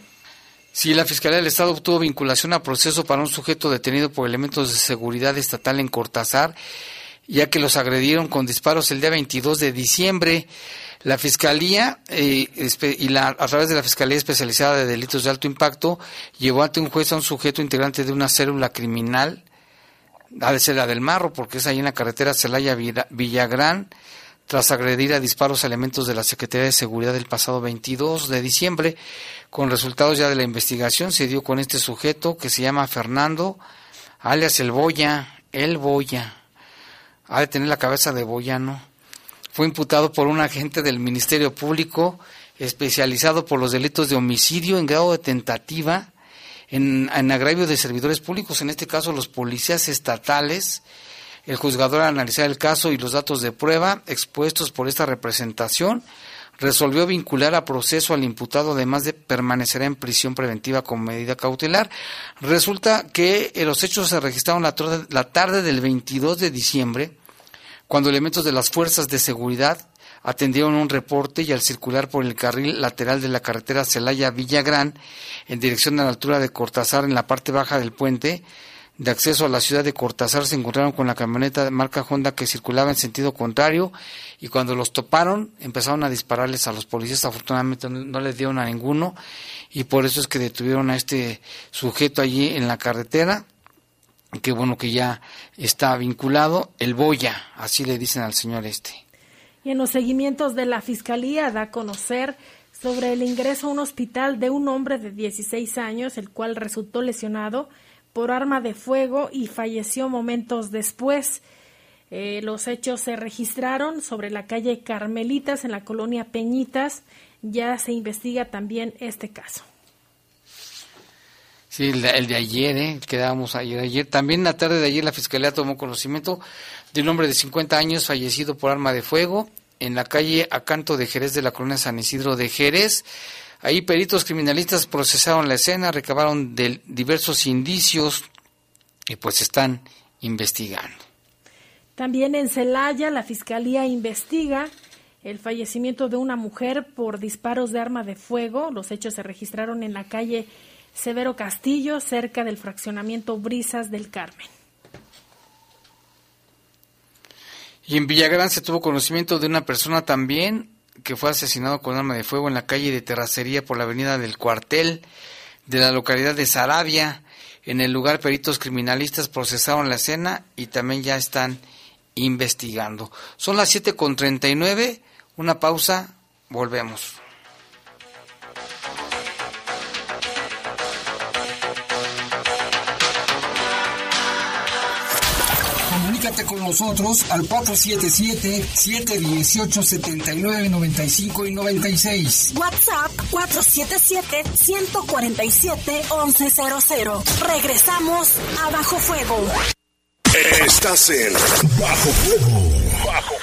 Sí, la Fiscalía del Estado obtuvo vinculación a proceso para un sujeto detenido por elementos de seguridad estatal en Cortázar ya que los agredieron con disparos el día 22 de diciembre. La Fiscalía eh, y la, a través de la Fiscalía Especializada de Delitos de Alto Impacto llevó ante un juez a un sujeto integrante de una célula criminal, ha de ser la del Marro, porque es ahí en la carretera Celaya Villagrán, tras agredir a disparos elementos de la Secretaría de Seguridad el pasado 22 de diciembre. Con resultados ya de la investigación se dio con este sujeto que se llama Fernando, alias El Boya, El Boya ha de tener la cabeza de boyano. Fue imputado por un agente del Ministerio Público especializado por los delitos de homicidio en grado de tentativa, en, agravio de servidores públicos, en este caso los policías estatales. El juzgador al analizar el caso y los datos de prueba expuestos por esta representación, resolvió vincular a proceso al imputado, además de permanecer en prisión preventiva con medida cautelar. Resulta que los hechos se registraron la, la tarde del 22 de diciembre cuando elementos de las fuerzas de seguridad atendieron un reporte y al circular por el carril lateral de la carretera Celaya-Villagrán, en dirección a la altura de Cortázar, en la parte baja del puente de acceso a la ciudad de Cortázar, se encontraron con la camioneta de marca Honda que circulaba en sentido contrario y cuando los toparon empezaron a dispararles a los policías. Afortunadamente no les dieron a ninguno y por eso es que detuvieron a este sujeto allí en la carretera Qué bueno que ya está vinculado, el Boya, así le dicen al señor este. Y en los seguimientos de la Fiscalía da a conocer sobre el ingreso a un hospital de un hombre de 16 años, el cual resultó lesionado por arma de fuego y falleció momentos después. Eh, los hechos se registraron sobre la calle Carmelitas en la colonia Peñitas. Ya se investiga también este caso. Sí, el de, ayer, ¿eh? quedábamos ayer, ayer. También la tarde de ayer la Fiscalía tomó conocimiento de un hombre de 50 años fallecido por arma de fuego en la calle Acanto de Jerez de la colonia San Isidro de Jerez. Ahí peritos criminalistas procesaron la escena, recabaron de diversos indicios y pues están investigando. También en Celaya la Fiscalía investiga el fallecimiento de una mujer por disparos de arma de fuego. Los hechos se registraron en la calle Severo Castillo, cerca del fraccionamiento Brisas del Carmen. Y en Villagrán se tuvo conocimiento de una persona también que fue asesinado con arma de fuego en la calle de Terracería por la avenida del Cuartel de la localidad de Sarabia. En el lugar peritos criminalistas procesaron la escena y también ya están investigando. Son las 7.39, una pausa, volvemos. Comunícate con nosotros al 477-718-7995 y 96. WhatsApp 477-147-1100. Regresamos a Bajo Fuego. Estás en Bajo Fuego. Bajo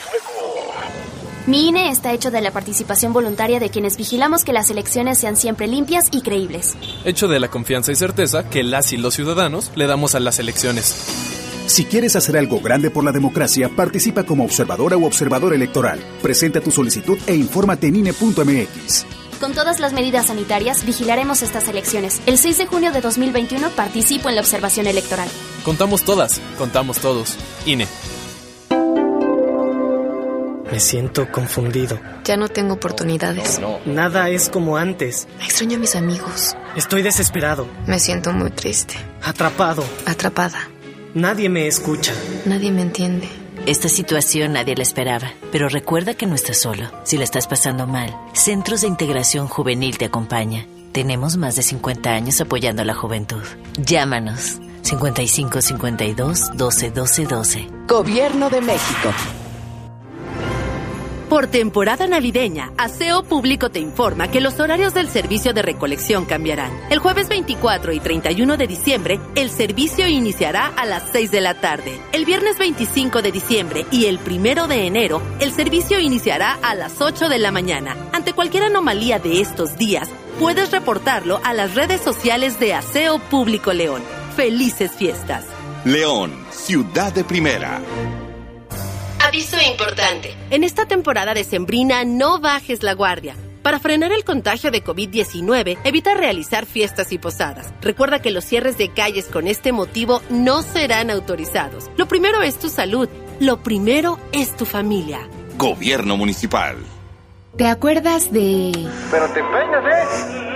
Mi INE está hecho de la participación voluntaria de quienes vigilamos que las elecciones sean siempre limpias y creíbles. Hecho de la confianza y certeza que las y los ciudadanos le damos a las elecciones. Si quieres hacer algo grande por la democracia, participa como observadora u observador electoral. Presenta tu solicitud e infórmate en INE.mx. Con todas las medidas sanitarias, vigilaremos estas elecciones. El 6 de junio de 2021 participo en la observación electoral. Contamos todas, contamos todos. INE. Me siento confundido. Ya no tengo oportunidades. Nada es como antes. Extraño a mis amigos. Estoy desesperado. Me siento muy triste. Atrapado. Atrapada. Nadie me escucha. Nadie me entiende. Esta situación nadie la esperaba, pero recuerda que no estás solo. Si la estás pasando mal, Centros de Integración Juvenil te acompaña. Tenemos más de 50 años apoyando a la juventud. Llámanos 55 52 12 12 12. Gobierno de México. Por temporada navideña, Aseo Público te informa que los horarios del servicio de recolección cambiarán. El jueves 24 y 31 de diciembre, el servicio iniciará a las 6 de la tarde. El viernes 25 de diciembre y el 1 de enero, el servicio iniciará a las 8 de la mañana. Ante cualquier anomalía de estos días, puedes reportarlo a las redes sociales de Aseo Público León. ¡Felices fiestas! León, ciudad de primera. Aviso importante. En esta temporada decembrina no bajes la guardia. Para frenar el contagio de COVID-19, evita realizar fiestas y posadas. Recuerda que los cierres de calles con este motivo no serán autorizados. Lo primero es tu salud. Lo primero es tu familia. Gobierno municipal. ¿Te acuerdas de...? Pero te empeñas, ¿eh?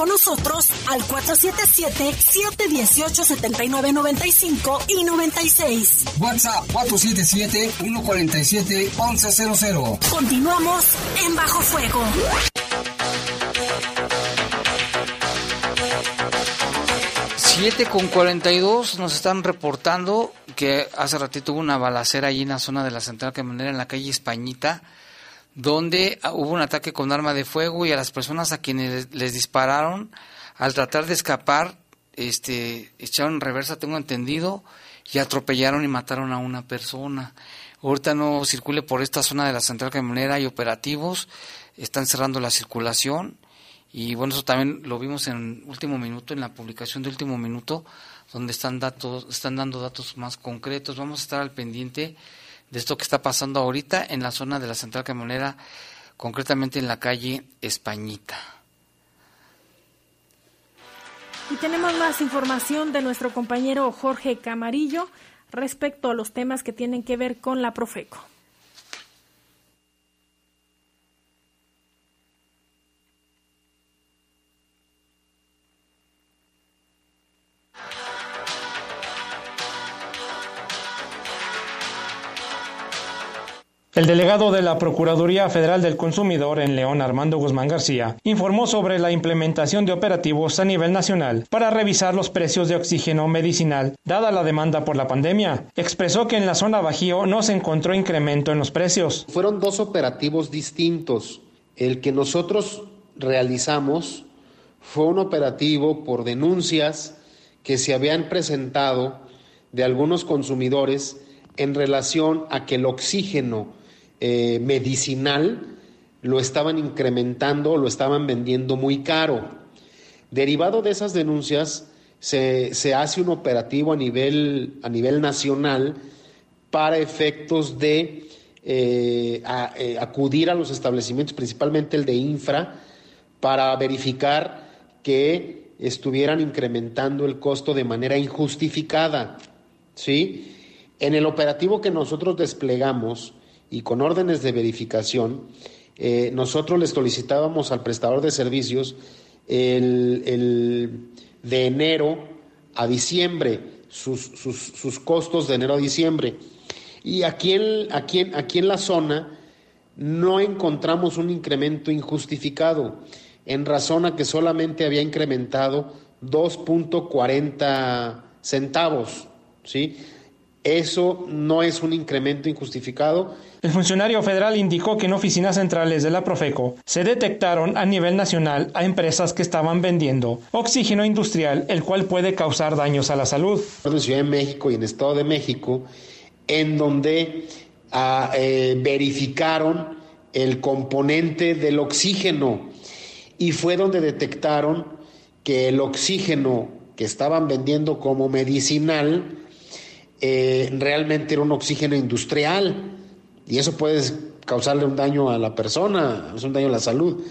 con nosotros al 477-718-7995 y 96. WhatsApp 477-147-1100. Continuamos en Bajo Fuego. Siete con 42 nos están reportando que hace ratito hubo una balacera ahí en la zona de la central camionera en la calle Españita donde hubo un ataque con arma de fuego y a las personas a quienes les dispararon al tratar de escapar este echaron reversa tengo entendido y atropellaron y mataron a una persona. Ahorita no circule por esta zona de la central camionera hay operativos están cerrando la circulación y bueno eso también lo vimos en último minuto en la publicación de último minuto donde están datos están dando datos más concretos. Vamos a estar al pendiente de esto que está pasando ahorita en la zona de la central camionera, concretamente en la calle Españita. Y tenemos más información de nuestro compañero Jorge Camarillo respecto a los temas que tienen que ver con la Profeco. El delegado de la Procuraduría Federal del Consumidor en León, Armando Guzmán García, informó sobre la implementación de operativos a nivel nacional para revisar los precios de oxígeno medicinal, dada la demanda por la pandemia. Expresó que en la zona Bajío no se encontró incremento en los precios. Fueron dos operativos distintos. El que nosotros realizamos fue un operativo por denuncias que se habían presentado de algunos consumidores en relación a que el oxígeno eh, medicinal lo estaban incrementando, lo estaban vendiendo muy caro. Derivado de esas denuncias, se, se hace un operativo a nivel, a nivel nacional para efectos de eh, eh, acudir a los establecimientos, principalmente el de infra, para verificar que estuvieran incrementando el costo de manera injustificada. ¿sí? En el operativo que nosotros desplegamos, y con órdenes de verificación, eh, nosotros le solicitábamos al prestador de servicios el, el de enero a diciembre, sus, sus, sus, costos de enero a diciembre. Y aquí en, aquí, en, aquí en la zona no encontramos un incremento injustificado, en razón a que solamente había incrementado 2.40 centavos, ¿sí? Eso no es un incremento injustificado. El funcionario federal indicó que en oficinas centrales de la Profeco se detectaron a nivel nacional a empresas que estaban vendiendo oxígeno industrial, el cual puede causar daños a la salud. En Ciudad de México y en Estado de México, en donde ah, eh, verificaron el componente del oxígeno y fue donde detectaron que el oxígeno que estaban vendiendo como medicinal eh, realmente era un oxígeno industrial y eso puede causarle un daño a la persona, es un daño a la salud.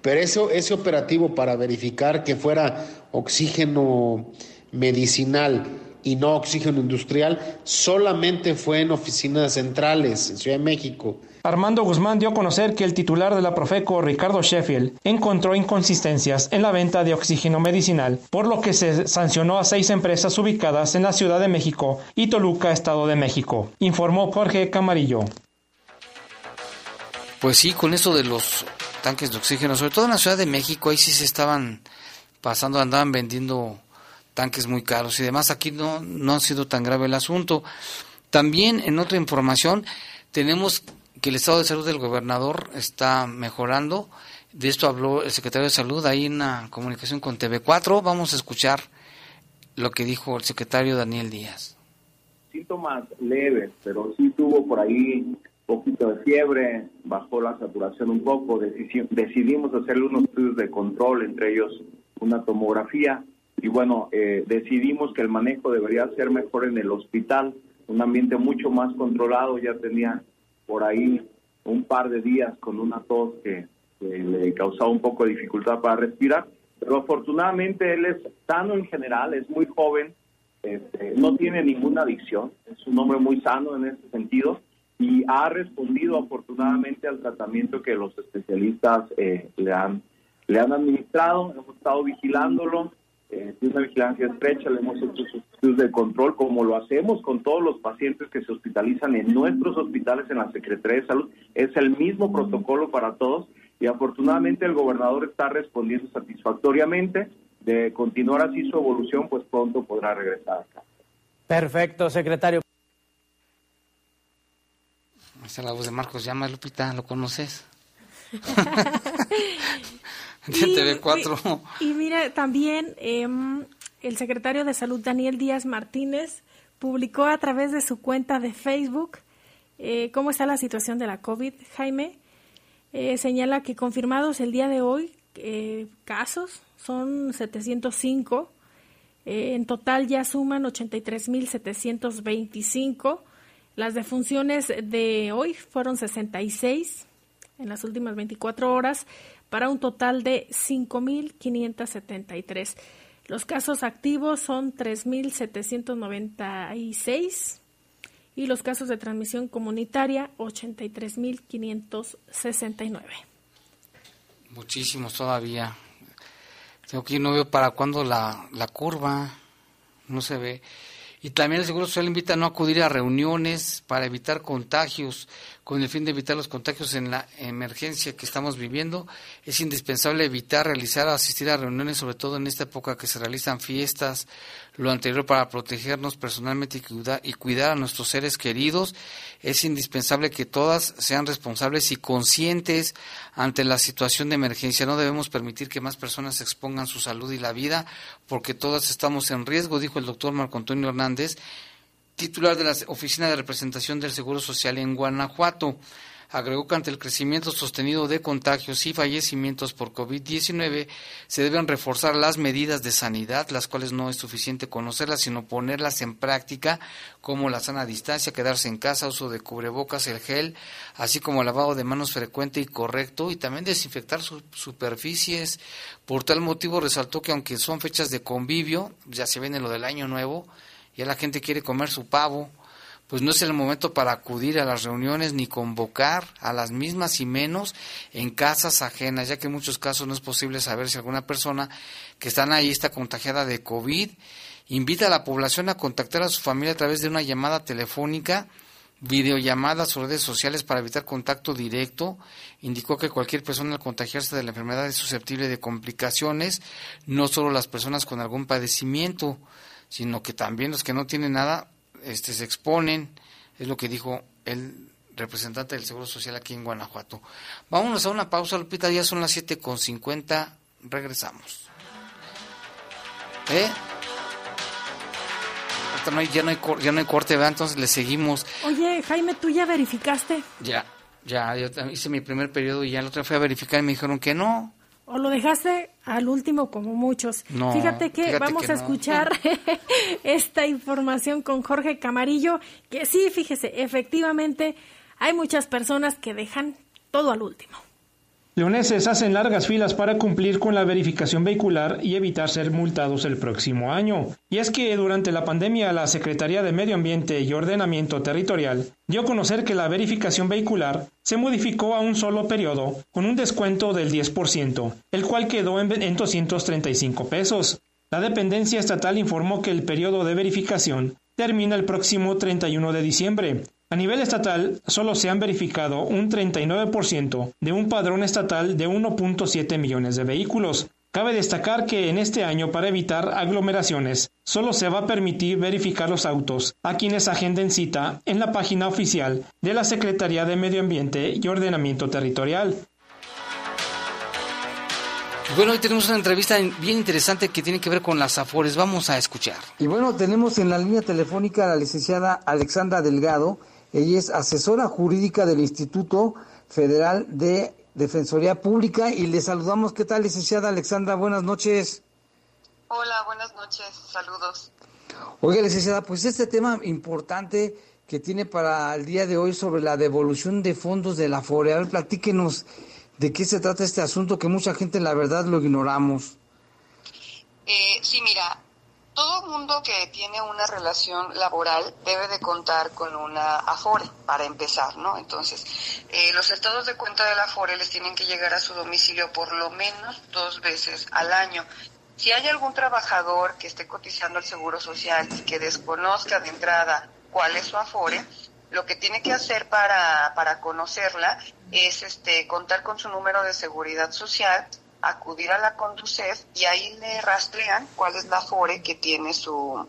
Pero eso, ese operativo para verificar que fuera oxígeno medicinal y no oxígeno industrial solamente fue en oficinas centrales en Ciudad de México. Armando Guzmán dio a conocer que el titular de la Profeco, Ricardo Sheffield, encontró inconsistencias en la venta de oxígeno medicinal, por lo que se sancionó a seis empresas ubicadas en la Ciudad de México y Toluca, Estado de México, informó Jorge Camarillo. Pues sí, con eso de los tanques de oxígeno, sobre todo en la Ciudad de México, ahí sí se estaban pasando, andaban vendiendo tanques muy caros y demás. Aquí no, no ha sido tan grave el asunto. También en otra información tenemos que el estado de salud del gobernador está mejorando. De esto habló el secretario de Salud ahí en una comunicación con TV4. Vamos a escuchar lo que dijo el secretario Daniel Díaz. Síntomas leves, pero sí tuvo por ahí poquito de fiebre, bajó la saturación un poco. Decidimos hacerle unos estudios de control, entre ellos una tomografía. Y bueno, eh, decidimos que el manejo debería ser mejor en el hospital, un ambiente mucho más controlado. Ya tenía por ahí un par de días con una tos que, le causaba un poco de dificultad para respirar, pero afortunadamente él es sano en general, es muy joven, este, no tiene ninguna adicción, es un hombre muy sano en ese sentido y ha respondido afortunadamente al tratamiento que los especialistas eh, le han le han administrado, hemos estado vigilándolo, eh, una vigilancia estrecha, le hemos hecho sus estudios de control, como lo hacemos con todos los pacientes que se hospitalizan en nuestros hospitales en la Secretaría de Salud. Es el mismo protocolo para todos y afortunadamente el gobernador está respondiendo satisfactoriamente. De continuar así su evolución, pues pronto podrá regresar acá. Perfecto, secretario. Esa es la voz de Marcos Llama, Lupita, ¿lo conoces? y, TV4. Y, y mira, también eh, el secretario de Salud, Daniel Díaz Martínez, publicó a través de su cuenta de Facebook eh, cómo está la situación de la COVID, Jaime. Eh, señala que confirmados el día de hoy eh, casos son 705. Eh, en total ya suman 83.725. Las defunciones de hoy fueron 66 en las últimas 24 horas para un total de 5.573. Los casos activos son 3.796 y los casos de transmisión comunitaria 83.569. Muchísimos todavía. Tengo que no veo para cuándo la, la curva, no se ve. Y también el Seguro Social invita a no acudir a reuniones para evitar contagios, con el fin de evitar los contagios en la emergencia que estamos viviendo. Es indispensable evitar realizar o asistir a reuniones, sobre todo en esta época que se realizan fiestas, lo anterior para protegernos personalmente y cuidar, y cuidar a nuestros seres queridos. Es indispensable que todas sean responsables y conscientes ante la situación de emergencia. No debemos permitir que más personas expongan su salud y la vida, porque todas estamos en riesgo, dijo el doctor Marco Antonio Hernández, titular de la Oficina de Representación del Seguro Social en Guanajuato. Agregó que ante el crecimiento sostenido de contagios y fallecimientos por COVID-19 se deben reforzar las medidas de sanidad, las cuales no es suficiente conocerlas, sino ponerlas en práctica, como la sana distancia, quedarse en casa, uso de cubrebocas, el gel, así como lavado de manos frecuente y correcto, y también desinfectar sus superficies. Por tal motivo resaltó que aunque son fechas de convivio, ya se viene lo del año nuevo, ya la gente quiere comer su pavo, pues no es el momento para acudir a las reuniones ni convocar a las mismas y menos en casas ajenas, ya que en muchos casos no es posible saber si alguna persona que está ahí está contagiada de COVID. Invita a la población a contactar a su familia a través de una llamada telefónica, videollamadas o redes sociales para evitar contacto directo. Indicó que cualquier persona al contagiarse de la enfermedad es susceptible de complicaciones, no solo las personas con algún padecimiento, sino que también los que no tienen nada este, se exponen, es lo que dijo el representante del Seguro Social aquí en Guanajuato. Vámonos a una pausa, Lupita, ya son las siete con cincuenta, regresamos. ¿Eh? No hay, ya, no hay, ya no hay corte, ¿verdad? Entonces le seguimos. Oye, Jaime, ¿tú ya verificaste? Ya, ya, yo hice mi primer periodo y ya el otro fui a verificar y me dijeron que no. ¿O lo dejaste al último como muchos? No, fíjate que fíjate vamos que a no. escuchar esta información con Jorge Camarillo, que sí, fíjese, efectivamente hay muchas personas que dejan todo al último. Leoneses hacen largas filas para cumplir con la verificación vehicular y evitar ser multados el próximo año. Y es que durante la pandemia la Secretaría de Medio Ambiente y Ordenamiento Territorial dio a conocer que la verificación vehicular se modificó a un solo periodo con un descuento del 10%, el cual quedó en en 235 pesos. La dependencia estatal informó que el periodo de verificación termina el próximo 31 de diciembre. A nivel estatal, solo se han verificado un 39% de un padrón estatal de 1.7 millones de vehículos. Cabe destacar que en este año, para evitar aglomeraciones, solo se va a permitir verificar los autos a quienes agenden cita en la página oficial de la Secretaría de Medio Ambiente y Ordenamiento Territorial. Bueno, hoy tenemos una entrevista bien interesante que tiene que ver con las afores. Vamos a escuchar. Y bueno, tenemos en la línea telefónica a la licenciada Alexandra Delgado. Ella es asesora jurídica del Instituto Federal de Defensoría Pública y le saludamos. ¿Qué tal, licenciada Alexandra? Buenas noches. Hola, buenas noches. Saludos. Oiga, licenciada, pues este tema importante que tiene para el día de hoy sobre la devolución de fondos de la ver, platíquenos de qué se trata este asunto que mucha gente, la verdad, lo ignoramos. Eh, sí, mira, todo mundo que tiene una relación laboral debe de contar con una Afore para empezar, ¿no? Entonces, eh, los estados de cuenta de la Afore les tienen que llegar a su domicilio por lo menos dos veces al año. Si hay algún trabajador que esté cotizando al Seguro Social y que desconozca de entrada cuál es su Afore, lo que tiene que hacer para, para conocerla es este contar con su número de seguridad social, acudir a la Conducef y ahí le rastrean cuál es la Afore que tiene su,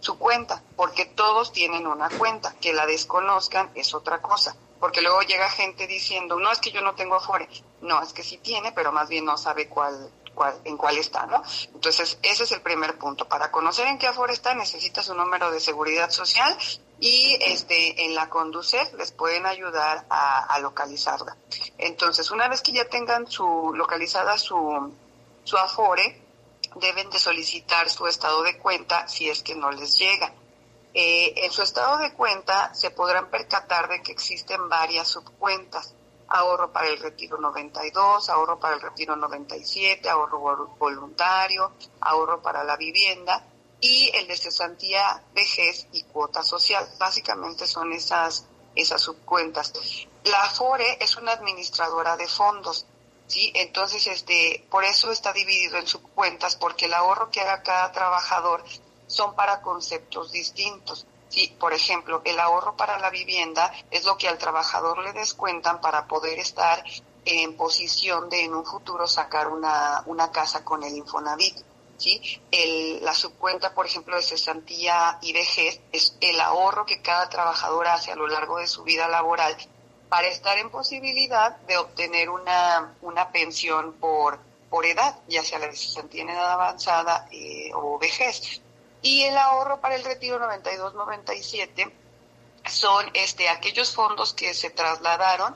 su cuenta, porque todos tienen una cuenta, que la desconozcan es otra cosa, porque luego llega gente diciendo, no es que yo no tengo Afore, no, es que sí tiene, pero más bien no sabe cuál, cuál en cuál está, ¿no? Entonces, ese es el primer punto. Para conocer en qué Afore está, necesita su número de seguridad social y este en la Conducef les pueden ayudar a, localizarla. Entonces, una vez que ya tengan su localizada su, su Afore, deben de solicitar su estado de cuenta si es que no les llega. Eh, en su estado de cuenta se podrán percatar de que existen varias subcuentas. Ahorro para el retiro 92, ahorro para el retiro 97, ahorro vol- voluntario, ahorro para la vivienda y el de cesantía, vejez y cuota social. Básicamente son esas, esas subcuentas. La Afore es una administradora de fondos. ¿sí? Entonces, este, por eso está dividido en subcuentas, porque el ahorro que haga cada trabajador son para conceptos distintos. Sí, por ejemplo, el ahorro para la vivienda es lo que al trabajador le descuentan para poder estar en posición de en un futuro sacar una, una casa con el Infonavit. La subcuenta, por ejemplo, de cesantía y vejez es el ahorro que cada trabajador hace a lo largo de su vida laboral para estar en posibilidad de obtener una, una pensión por, por edad, ya sea la de cesantía en edad avanzada eh, o vejez. Y el ahorro para el retiro 92-97 son este, aquellos fondos que se trasladaron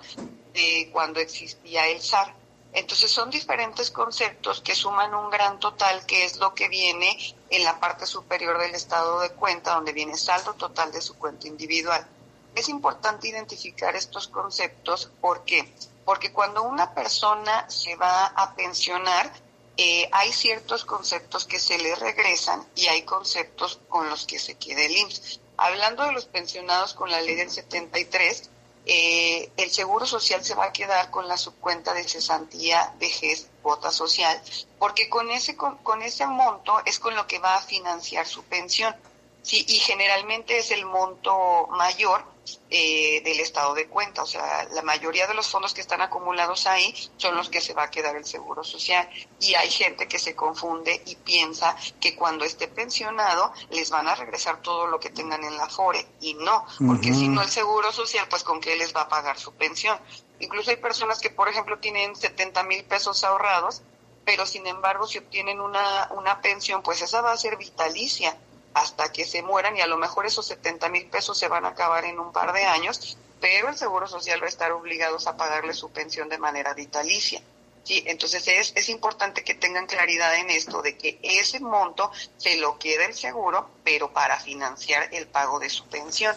de cuando existía el SAR. Entonces son diferentes conceptos que suman un gran total, que es lo que viene en la parte superior del estado de cuenta, donde viene saldo total de su cuenta individual. Es importante identificar estos conceptos, ¿por qué? Porque cuando una persona se va a pensionar, eh, hay ciertos conceptos que se le regresan y hay conceptos con los que se queda el IMSS. Hablando de los pensionados con la ley del 73, eh, el Seguro Social se va a quedar con la subcuenta de cesantía, vejez, cuota social, porque con ese, con, con ese monto es con lo que va a financiar su pensión. Sí, y generalmente es el monto mayor eh, del estado de cuenta. O sea, la mayoría de los fondos que están acumulados ahí son los que se va a quedar el Seguro Social. Y hay gente que se confunde y piensa que cuando esté pensionado les van a regresar todo lo que tengan en la FORE. Y no, porque si no el Seguro Social, pues con qué les va a pagar su pensión. Incluso hay personas que, por ejemplo, tienen 70 mil pesos ahorrados, pero sin embargo, si obtienen una, una pensión, pues esa va a ser vitalicia hasta que se mueran y a lo mejor esos 70 mil pesos se van a acabar en un par de años, pero el Seguro Social va a estar obligados a pagarle su pensión de manera vitalicia. Sí, entonces es, es importante que tengan claridad en esto, de que ese monto se lo queda el seguro, pero para financiar el pago de su pensión.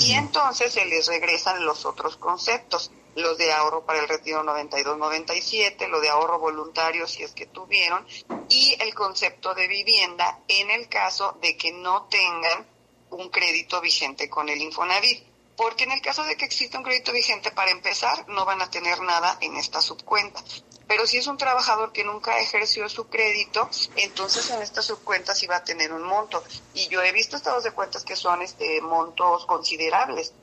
Y entonces se les regresan los otros conceptos los de ahorro para el retiro 92-97, lo de ahorro voluntario si es que tuvieron, y el concepto de vivienda en el caso de que no tengan un crédito vigente con el Infonavit. Porque en el caso de que exista un crédito vigente, para empezar, no van a tener nada en esta subcuenta. Pero si es un trabajador que nunca ejerció su crédito, entonces en esta subcuenta sí va a tener un monto. Y yo he visto estados de cuentas que son este montos considerables.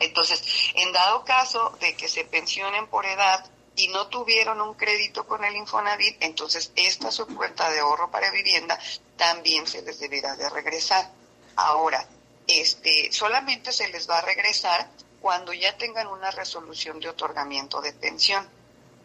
Entonces, en dado caso de que se pensionen por edad y no tuvieron un crédito con el Infonavit, entonces esta subcuenta de ahorro para vivienda también se les deberá de regresar. Ahora, este, solamente se les va a regresar cuando ya tengan una resolución de otorgamiento de pensión.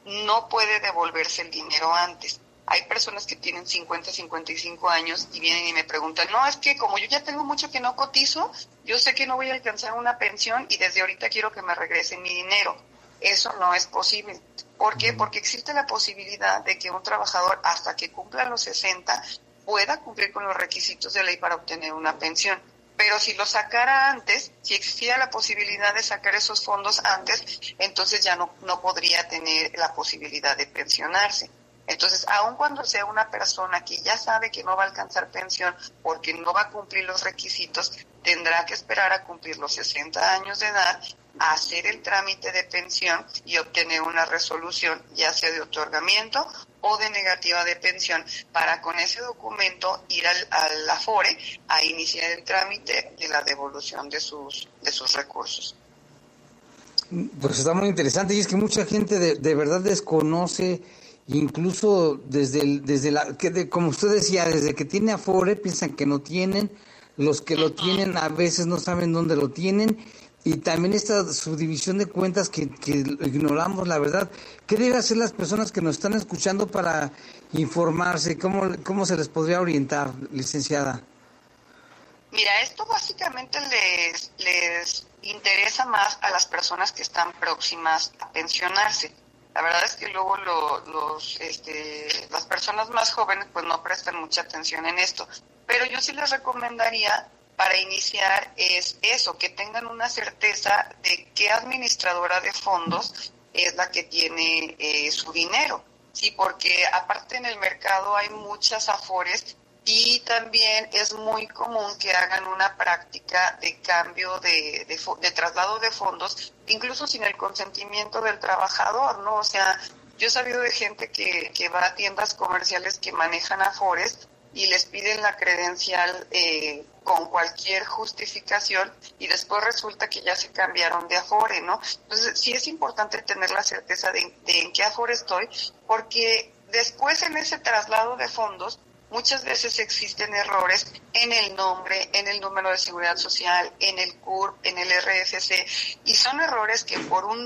No puede devolverse el dinero antes. Hay personas que tienen 50, 55 años y vienen y me preguntan, no, es que como yo ya tengo mucho que no cotizo, yo sé que no voy a alcanzar una pensión y desde ahorita quiero que me regresen mi dinero. Eso no es posible. ¿Por qué? Porque existe la posibilidad de que un trabajador hasta que cumpla los 60 pueda cumplir con los requisitos de ley para obtener una pensión. Pero si lo sacara antes, si existiera la posibilidad de sacar esos fondos antes, entonces ya no, no podría tener la posibilidad de pensionarse. Entonces, aun cuando sea una persona que ya sabe que no va a alcanzar pensión porque no va a cumplir los requisitos, tendrá que esperar a cumplir los 60 años de edad, hacer el trámite de pensión y obtener una resolución, ya sea de otorgamiento o de negativa de pensión, para con ese documento ir al, al Afore a iniciar el trámite de la devolución de sus, de sus recursos. Pues está muy interesante y es que mucha gente de, de verdad desconoce incluso desde el, desde la que de, como usted decía desde que tiene afore piensan que no tienen. Los que lo tienen a veces no saben dónde lo tienen. Y también esta subdivisión de cuentas que, que ignoramos la verdad. Qué deben hacer las personas que nos están escuchando para informarse cómo cómo se les podría orientar licenciada Mira, esto básicamente les, les interesa más a las personas que están próximas a pensionarse. La verdad es que luego lo, los, este, las personas más jóvenes pues no prestan mucha atención en esto. Pero yo sí les recomendaría para iniciar es eso, que tengan una certeza de qué administradora de fondos es la que tiene eh, su dinero. Sí, porque aparte en el mercado hay muchas afores y también es muy común que hagan una práctica de cambio de, de, de, traslado de fondos, incluso sin el consentimiento del trabajador, ¿no? O sea, yo he sabido de gente que, que va a tiendas comerciales que manejan afores y les piden la credencial eh, con cualquier justificación y después resulta que ya se cambiaron de Afore, ¿no? Entonces sí es importante tener la certeza de, en qué Afore estoy, porque después en ese traslado de fondos muchas veces existen errores en el nombre, en el número de seguridad social, en el CURP, en el RFC, y son errores que por un